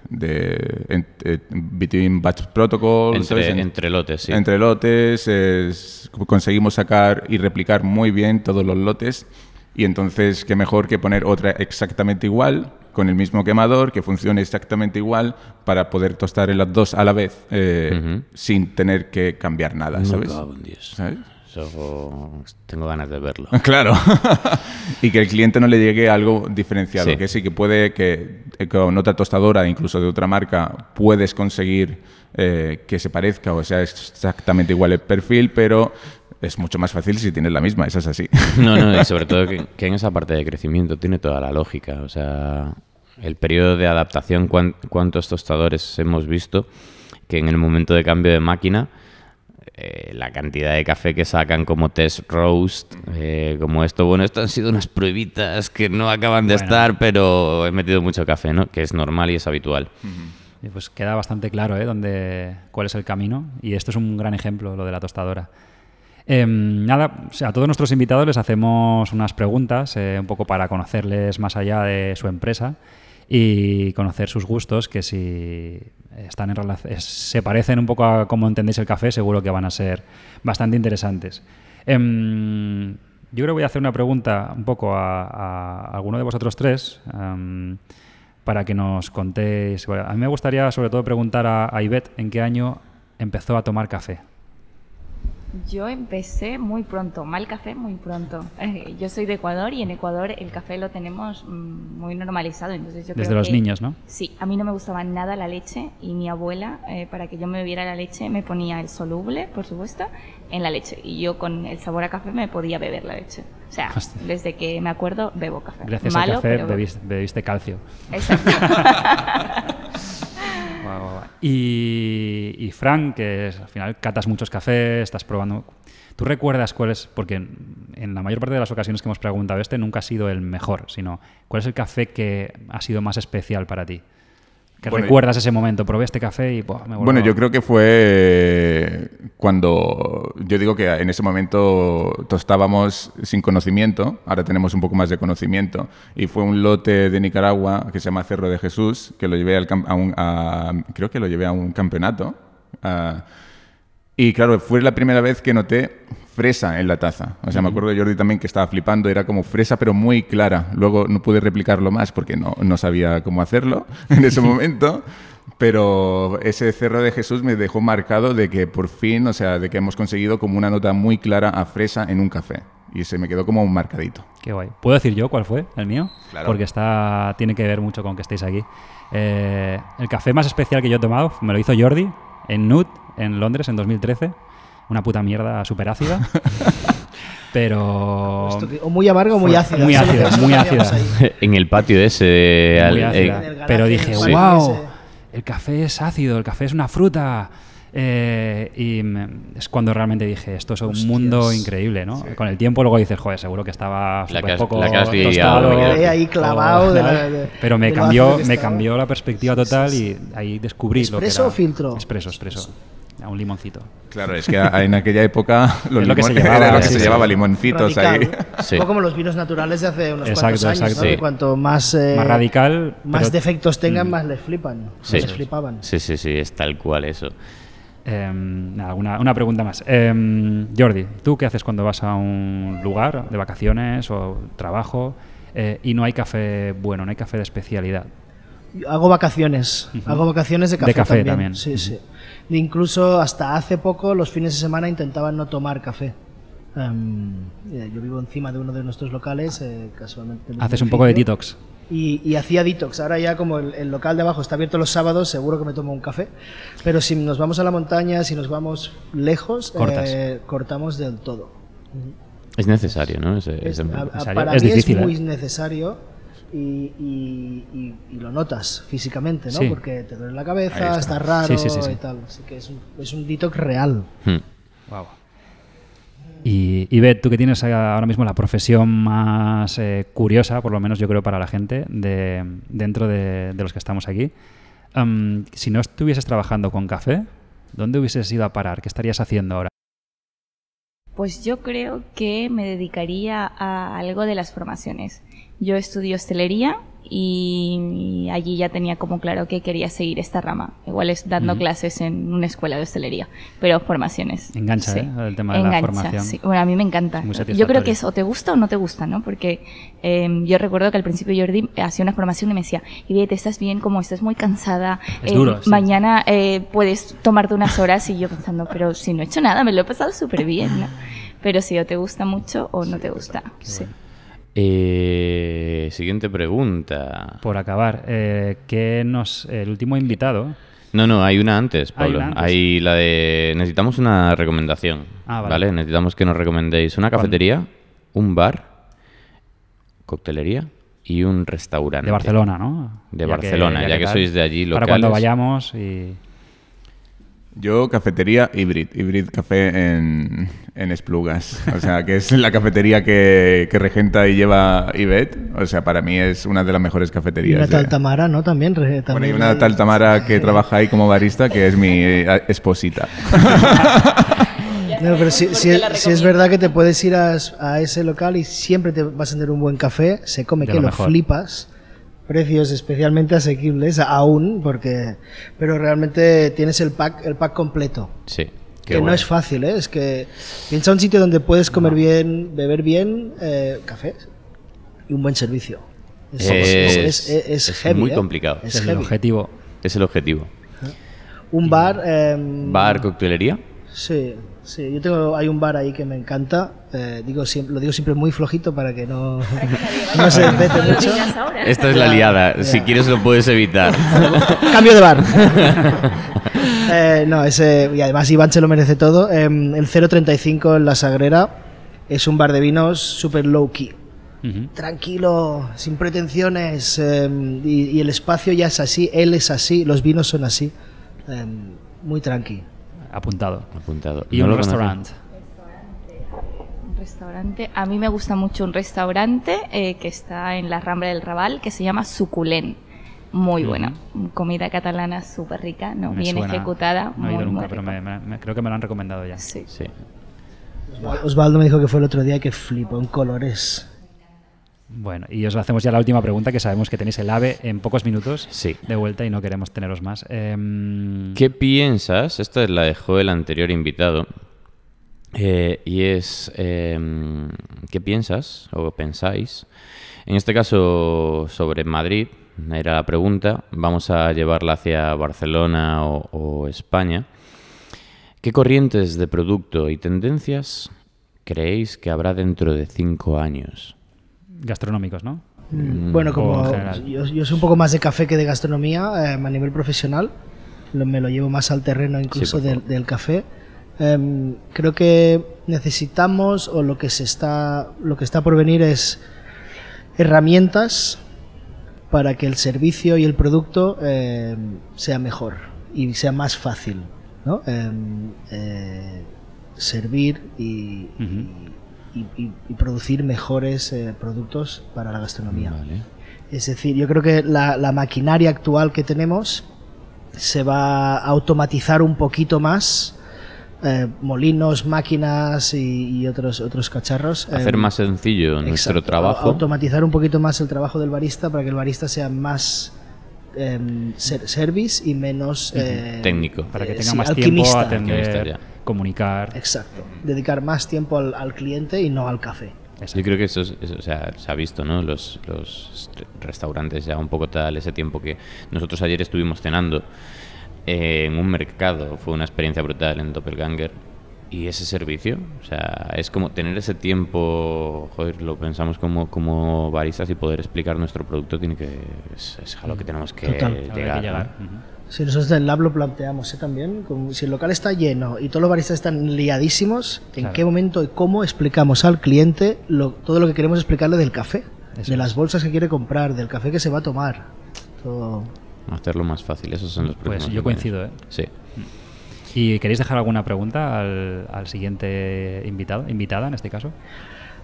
between batch protocol entre, entre, lotes sí. entre lotes conseguimos sacar y replicar muy bien todos los lotes y entonces qué mejor que poner otra exactamente igual con el mismo quemador, que funcione exactamente igual para poder tostar en las dos a la vez eh, sin tener que cambiar nada, ¿sabes? tengo ganas de verlo. Claro. y que el cliente no le llegue algo diferenciado. Que sí, que puede que eh, con otra tostadora, incluso de otra marca, puedes conseguir eh, que se parezca o sea exactamente igual el perfil, pero es mucho más fácil si tienes la misma, eso es así. No, no, y sobre todo que, en esa parte de crecimiento tiene toda la lógica. O sea, el periodo de adaptación, cuántos tostadores hemos visto que en el momento de cambio de máquina, eh, la cantidad de café que sacan como test roast, eh, como esto, bueno, esto han sido unas pruebitas que no acaban de estar, pero he metido mucho café, ¿no? Que es normal y es habitual. Pues queda bastante claro ¿eh? Dónde, cuál es el camino y esto es un gran ejemplo, lo de la tostadora. Em, nada, a todos nuestros invitados les hacemos unas preguntas, eh, un poco para conocerles más allá de su empresa y conocer sus gustos, que si están en se parecen un poco a cómo entendéis el café, seguro que van a ser bastante interesantes. Em, yo creo que voy a hacer una pregunta un poco a, alguno de vosotros tres em, para que nos contéis. a mí me gustaría sobre todo preguntar a, a Ivette en qué año empezó a tomar café. Yo empecé muy pronto, mal café muy pronto. Eh, yo soy de Ecuador y en Ecuador el café lo tenemos mm, muy normalizado. Entonces yo Desde los niños, ¿no? Sí, a mí no me gustaba nada la leche y mi abuela, eh, para que yo me bebiera la leche, me ponía el soluble, por supuesto, en la leche. Y yo con el sabor a café me podía beber la leche. O sea, desde que me acuerdo bebo café. Gracias al café bebiste, calcio. Exacto. Y, y, Frank, que al final catas muchos cafés, estás probando. ¿Tú recuerdas cuál es? Porque en la mayor parte de las ocasiones que hemos preguntado, este nunca ha sido el mejor, sino ¿cuál es el café que ha sido más especial para ti? ¿Qué recuerdas ese momento? Probé este café y me Bueno, yo creo que fue cuando yo digo que en ese momento tostábamos sin conocimiento, ahora tenemos un poco más de conocimiento, y fue un lote de Nicaragua que se llama Cerro de Jesús, que lo llevé al, a un, creo que lo llevé a un campeonato. Y claro, fue la primera vez que noté fresa en la taza. O sea, me acuerdo de Jordi también que estaba flipando, era como fresa pero muy clara. Luego no pude replicarlo más porque no, no sabía cómo hacerlo en ese momento. Pero ese cerro de Jesús me dejó marcado de que por fin, o sea, de que hemos conseguido como una nota muy clara a fresa en un café. Y se me quedó como un marcadito. Qué guay. ¿Puedo decir yo cuál fue el mío? Claro. Porque está, tiene que ver mucho con que estéis aquí. Eh, el café más especial que yo he tomado me lo hizo Jordi en Nude, en Londres, en 2013 una puta mierda súper ácida. pero... O muy amarga o muy ácida. Muy ácida, muy ácida. en el patio ese. pero dije, wow, el café es ácido, el café es una fruta. Eh, y es cuando realmente dije, esto es un mundo increíble, ¿no? Con el tiempo luego dices, joder, seguro que estaba la poco la tostado. ahí clavado. pero me cambió, me cambió la perspectiva total y ahí descubrí ¿Expreso lo que era. o filtro? Expreso, expreso a un limoncito. Claro, es que en aquella época lo que se llevaba, era lo que se llevaba limoncitos ahí. Sí. Un poco como los vinos naturales de hace unos cuantos años, exacto. ¿no? cuanto más, eh, más radical, más defectos tengan, mm. más les flipan, sí. les flipaban. Sí, sí, sí, es tal cual eso. Eh, una, una, pregunta más. Eh, Jordi, ¿tú qué haces cuando vas a un lugar de vacaciones o trabajo eh, y no hay café bueno, no hay café de especialidad? Hago vacaciones, hago vacaciones de café, de café también. Sí, sí. Incluso hasta hace poco, los fines de semana intentaban no tomar café. Em, yo vivo encima de uno de nuestros locales, eh, casualmente. Haces un poco de detox. Y, hacía detox. Ahora ya como el, local de abajo está abierto los sábados, seguro que me tomo un café. Pero si nos vamos a la montaña, si nos vamos lejos, eh, cortamos del todo. Es necesario, ¿no? Es, para mí es muy ¿eh? necesario y, lo notas físicamente, ¿no? Porque te duele la cabeza, está. raro y tal. Así que es un, es un detox real. Wow. Hmm. Y, y Bet, tú que tienes ahora mismo la profesión más eh, curiosa, por lo menos yo creo para la gente, de, dentro de, los que estamos aquí, si no estuvieses trabajando con café, ¿dónde hubieses ido a parar? ¿Qué estarías haciendo ahora? Pues yo creo que me dedicaría a algo de las formaciones. Yo estudio hostelería y allí ya tenía como claro que quería seguir esta rama. Igual es dando clases en una escuela de hostelería, pero formaciones. Engancha, ¿eh? El tema de la formación. Sí. Bueno, a mí me encanta. Yo creo que es o te gusta o no te gusta, ¿no? Porque em, yo recuerdo que al principio Jordi hacía una formación y me decía, y te estás bien, como estás muy cansada, es duro, em, mañana eh, puedes tomarte unas horas y yo pensando, pero si no he hecho nada, me lo he pasado súper bien, ¿no? Pero si o te gusta mucho o no te gusta. Sí. Eh, siguiente pregunta. Por acabar, eh, ¿qué nos. El último invitado. No, no, hay una antes, Pablo. ¿Hay, la de. Necesitamos una recomendación. Ah, vale. Necesitamos que nos recomendéis una cafetería, un bar, coctelería y un restaurante. De Barcelona, ¿no? De Barcelona, ya, que, sois de allí locales. Para cuando vayamos y. Yo, cafetería Hybrid, Hybrid Café en, en Esplugas. O sea, que es la cafetería que, que regenta y lleva Ibet. O sea, para mí es una de las mejores cafeterías. Y una tal Tamara, ¿no? También. también bueno, y una tal Tamara que trabaja ahí como barista, que es mi eh, esposita. No, pero si, si, es verdad que te puedes ir a, a, ese local y siempre te vas a tener un buen café, se come que lo, lo flipas precios especialmente asequibles aún, porque pero realmente tienes el pack el pack completo. Sí. que no es fácil, ¿eh? es que piensa un sitio donde puedes comer bien, beber bien, eh, café y un buen servicio. Es, es, es, muy ¿eh? complicado. Es, el objetivo. Es el objetivo. Un bar. Em, ¿Bar, coctelería? Sí, sí. Yo tengo, hay un bar ahí que me encanta. Eh, digo siempre, lo digo siempre muy flojito para que no, no se vete mucho. Esta es la liada. Si quieres lo puedes evitar. Cambio de bar. eh, no, ese, y además Iván se lo merece todo. Eh, el 035 en La Sagrera es un bar de vinos super low key. Tranquilo, sin pretensiones. Eh, y, y, el espacio ya es así, él es así, los vinos son así. Eh, muy tranqui. Apuntado. Apuntado. Y un restaurante. Un restaurante. A mí me gusta mucho un restaurante eh, que está en la Rambla del Raval que se llama Suculent. Muy buena. Comida catalana súper rica, ¿no? bien suena. ejecutada. No he muy, ido nunca, muy pero me, me, creo que me lo han recomendado ya. Sí. sí. Osvaldo me dijo que fue el otro día que flipó en colores. Bueno, y os hacemos ya la última pregunta, que sabemos que tenéis el AVE en pocos minutos sí. de vuelta y no queremos teneros más. Eh, ¿Qué piensas? Esta la dejó el anterior invitado. Eh, y es, eh, ¿qué piensas o pensáis? En este caso, sobre Madrid, era la pregunta. Vamos a llevarla hacia Barcelona o, o España. ¿Qué corrientes de producto y tendencias creéis que habrá dentro de cinco años? Gastronómicos, ¿no? Bueno, como yo, yo, soy un poco más de café que de gastronomía eh, a nivel profesional, lo, me lo llevo más al terreno incluso Sí, del, del café. Eh, creo que necesitamos o lo que se está lo que está por venir es herramientas para que el servicio y el producto eh, sea mejor y sea más fácil, ¿no? Eh, eh, servir y, y- y producir mejores eh, productos para la gastronomía. Vale. Es decir, yo creo que la, la maquinaria actual que tenemos se va a automatizar un poquito más. eh, molinos, máquinas y, y otros otros cacharros. Hacer Eh, más sencillo nuestro exacto, trabajo. Automatizar un poquito más el trabajo del barista para que el barista sea más em, ser- service y menos eh, Técnico. Para que eh, tenga sí, más tiempo a atender. Comunicar. Exacto. Dedicar más tiempo al, al cliente y no al café. Yo creo que eso, es- eso, o sea, se ha visto, ¿no? Los, los restaurantes ya un poco tal ese tiempo que nosotros ayer estuvimos cenando eh, en un mercado, fue una experiencia brutal en Doppelganger. Y ese servicio, o sea, es como tener ese tiempo, joder, lo pensamos como, como baristas y poder explicar nuestro producto tiene que es, es a lo que tenemos que Total. Habrá que llegar. Si nosotros del lab lo planteamos ¿eh? también, como si el local está lleno y todos los baristas están liadísimos, ¿en Claro. qué momento y cómo explicamos al cliente lo- todo lo que queremos explicarle del café? Eso de las bolsas que quiere comprar, del café que se va a tomar. Todo. Hacerlo más fácil, esos son los Pues próximos yo años. coincido, ¿eh? Sí. ¿Y queréis dejar alguna pregunta al, al siguiente invitado, invitada en este caso?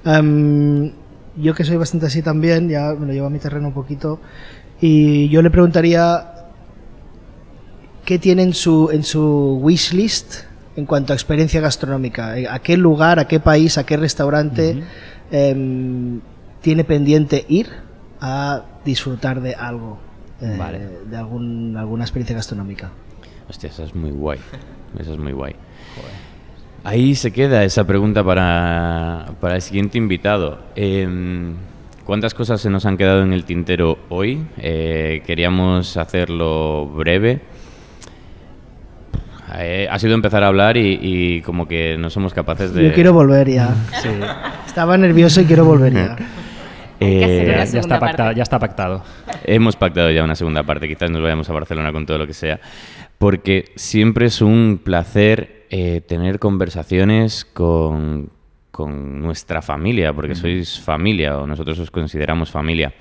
Em, yo que soy bastante así también, ya me lo llevo a mi terreno un poquito, y yo le preguntaría qué tiene en su, en su wishlist en cuanto a experiencia gastronómica, Eh, a qué lugar, a qué país, a qué restaurante em, tiene pendiente ir a disfrutar de algo, eh, Vale. de algún, alguna experiencia gastronómica. Hostia, eso es muy guay. Eso es muy guay. Ahí se queda esa pregunta para, para el siguiente invitado. Em, ¿Cuántas cosas se nos han quedado en el tintero hoy? Eh, queríamos hacerlo breve. Eh, ha sido empezar a hablar y, y como que no somos capaces de... Yo quiero volver ya. Estaba nervioso y quiero volver ya. Eh, Ya, está pactado, ya está pactado. Hemos pactado ya una segunda parte, quizás nos vayamos a Barcelona con todo lo que sea, porque siempre es un placer eh, tener conversaciones con, con nuestra familia, porque sois familia o nosotros os consideramos familia.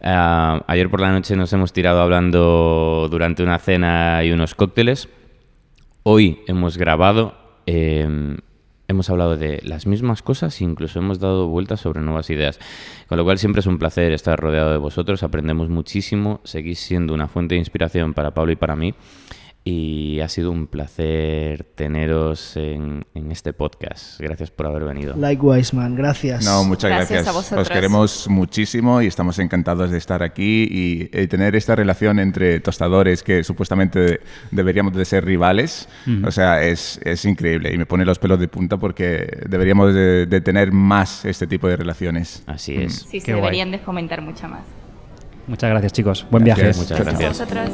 Ah, ayer por la noche nos hemos tirado hablando durante una cena y unos cócteles. Hoy hemos grabado, eh, hemos hablado de las mismas cosas e incluso hemos dado vueltas sobre nuevas ideas. Con lo cual siempre es un placer estar rodeado de vosotros, aprendemos muchísimo, seguís siendo una fuente de inspiración para Pablo y para mí. Y ha sido un placer teneros en, en este podcast. Gracias por haber venido. Likewise, man. Gracias. No, muchas Gracias gracias. a vosotros. Os queremos muchísimo y estamos encantados de estar aquí y, eh, tener esta relación entre tostadores que supuestamente deberíamos de ser rivales. O sea, es, es increíble y me pone los pelos de punta porque deberíamos de, de tener más este tipo de relaciones. Así es. Sí, Qué se guay. deberían de fomentar mucho más. Muchas gracias, chicos. Buen Gracias. viaje. Muchas A gracias. vosotros.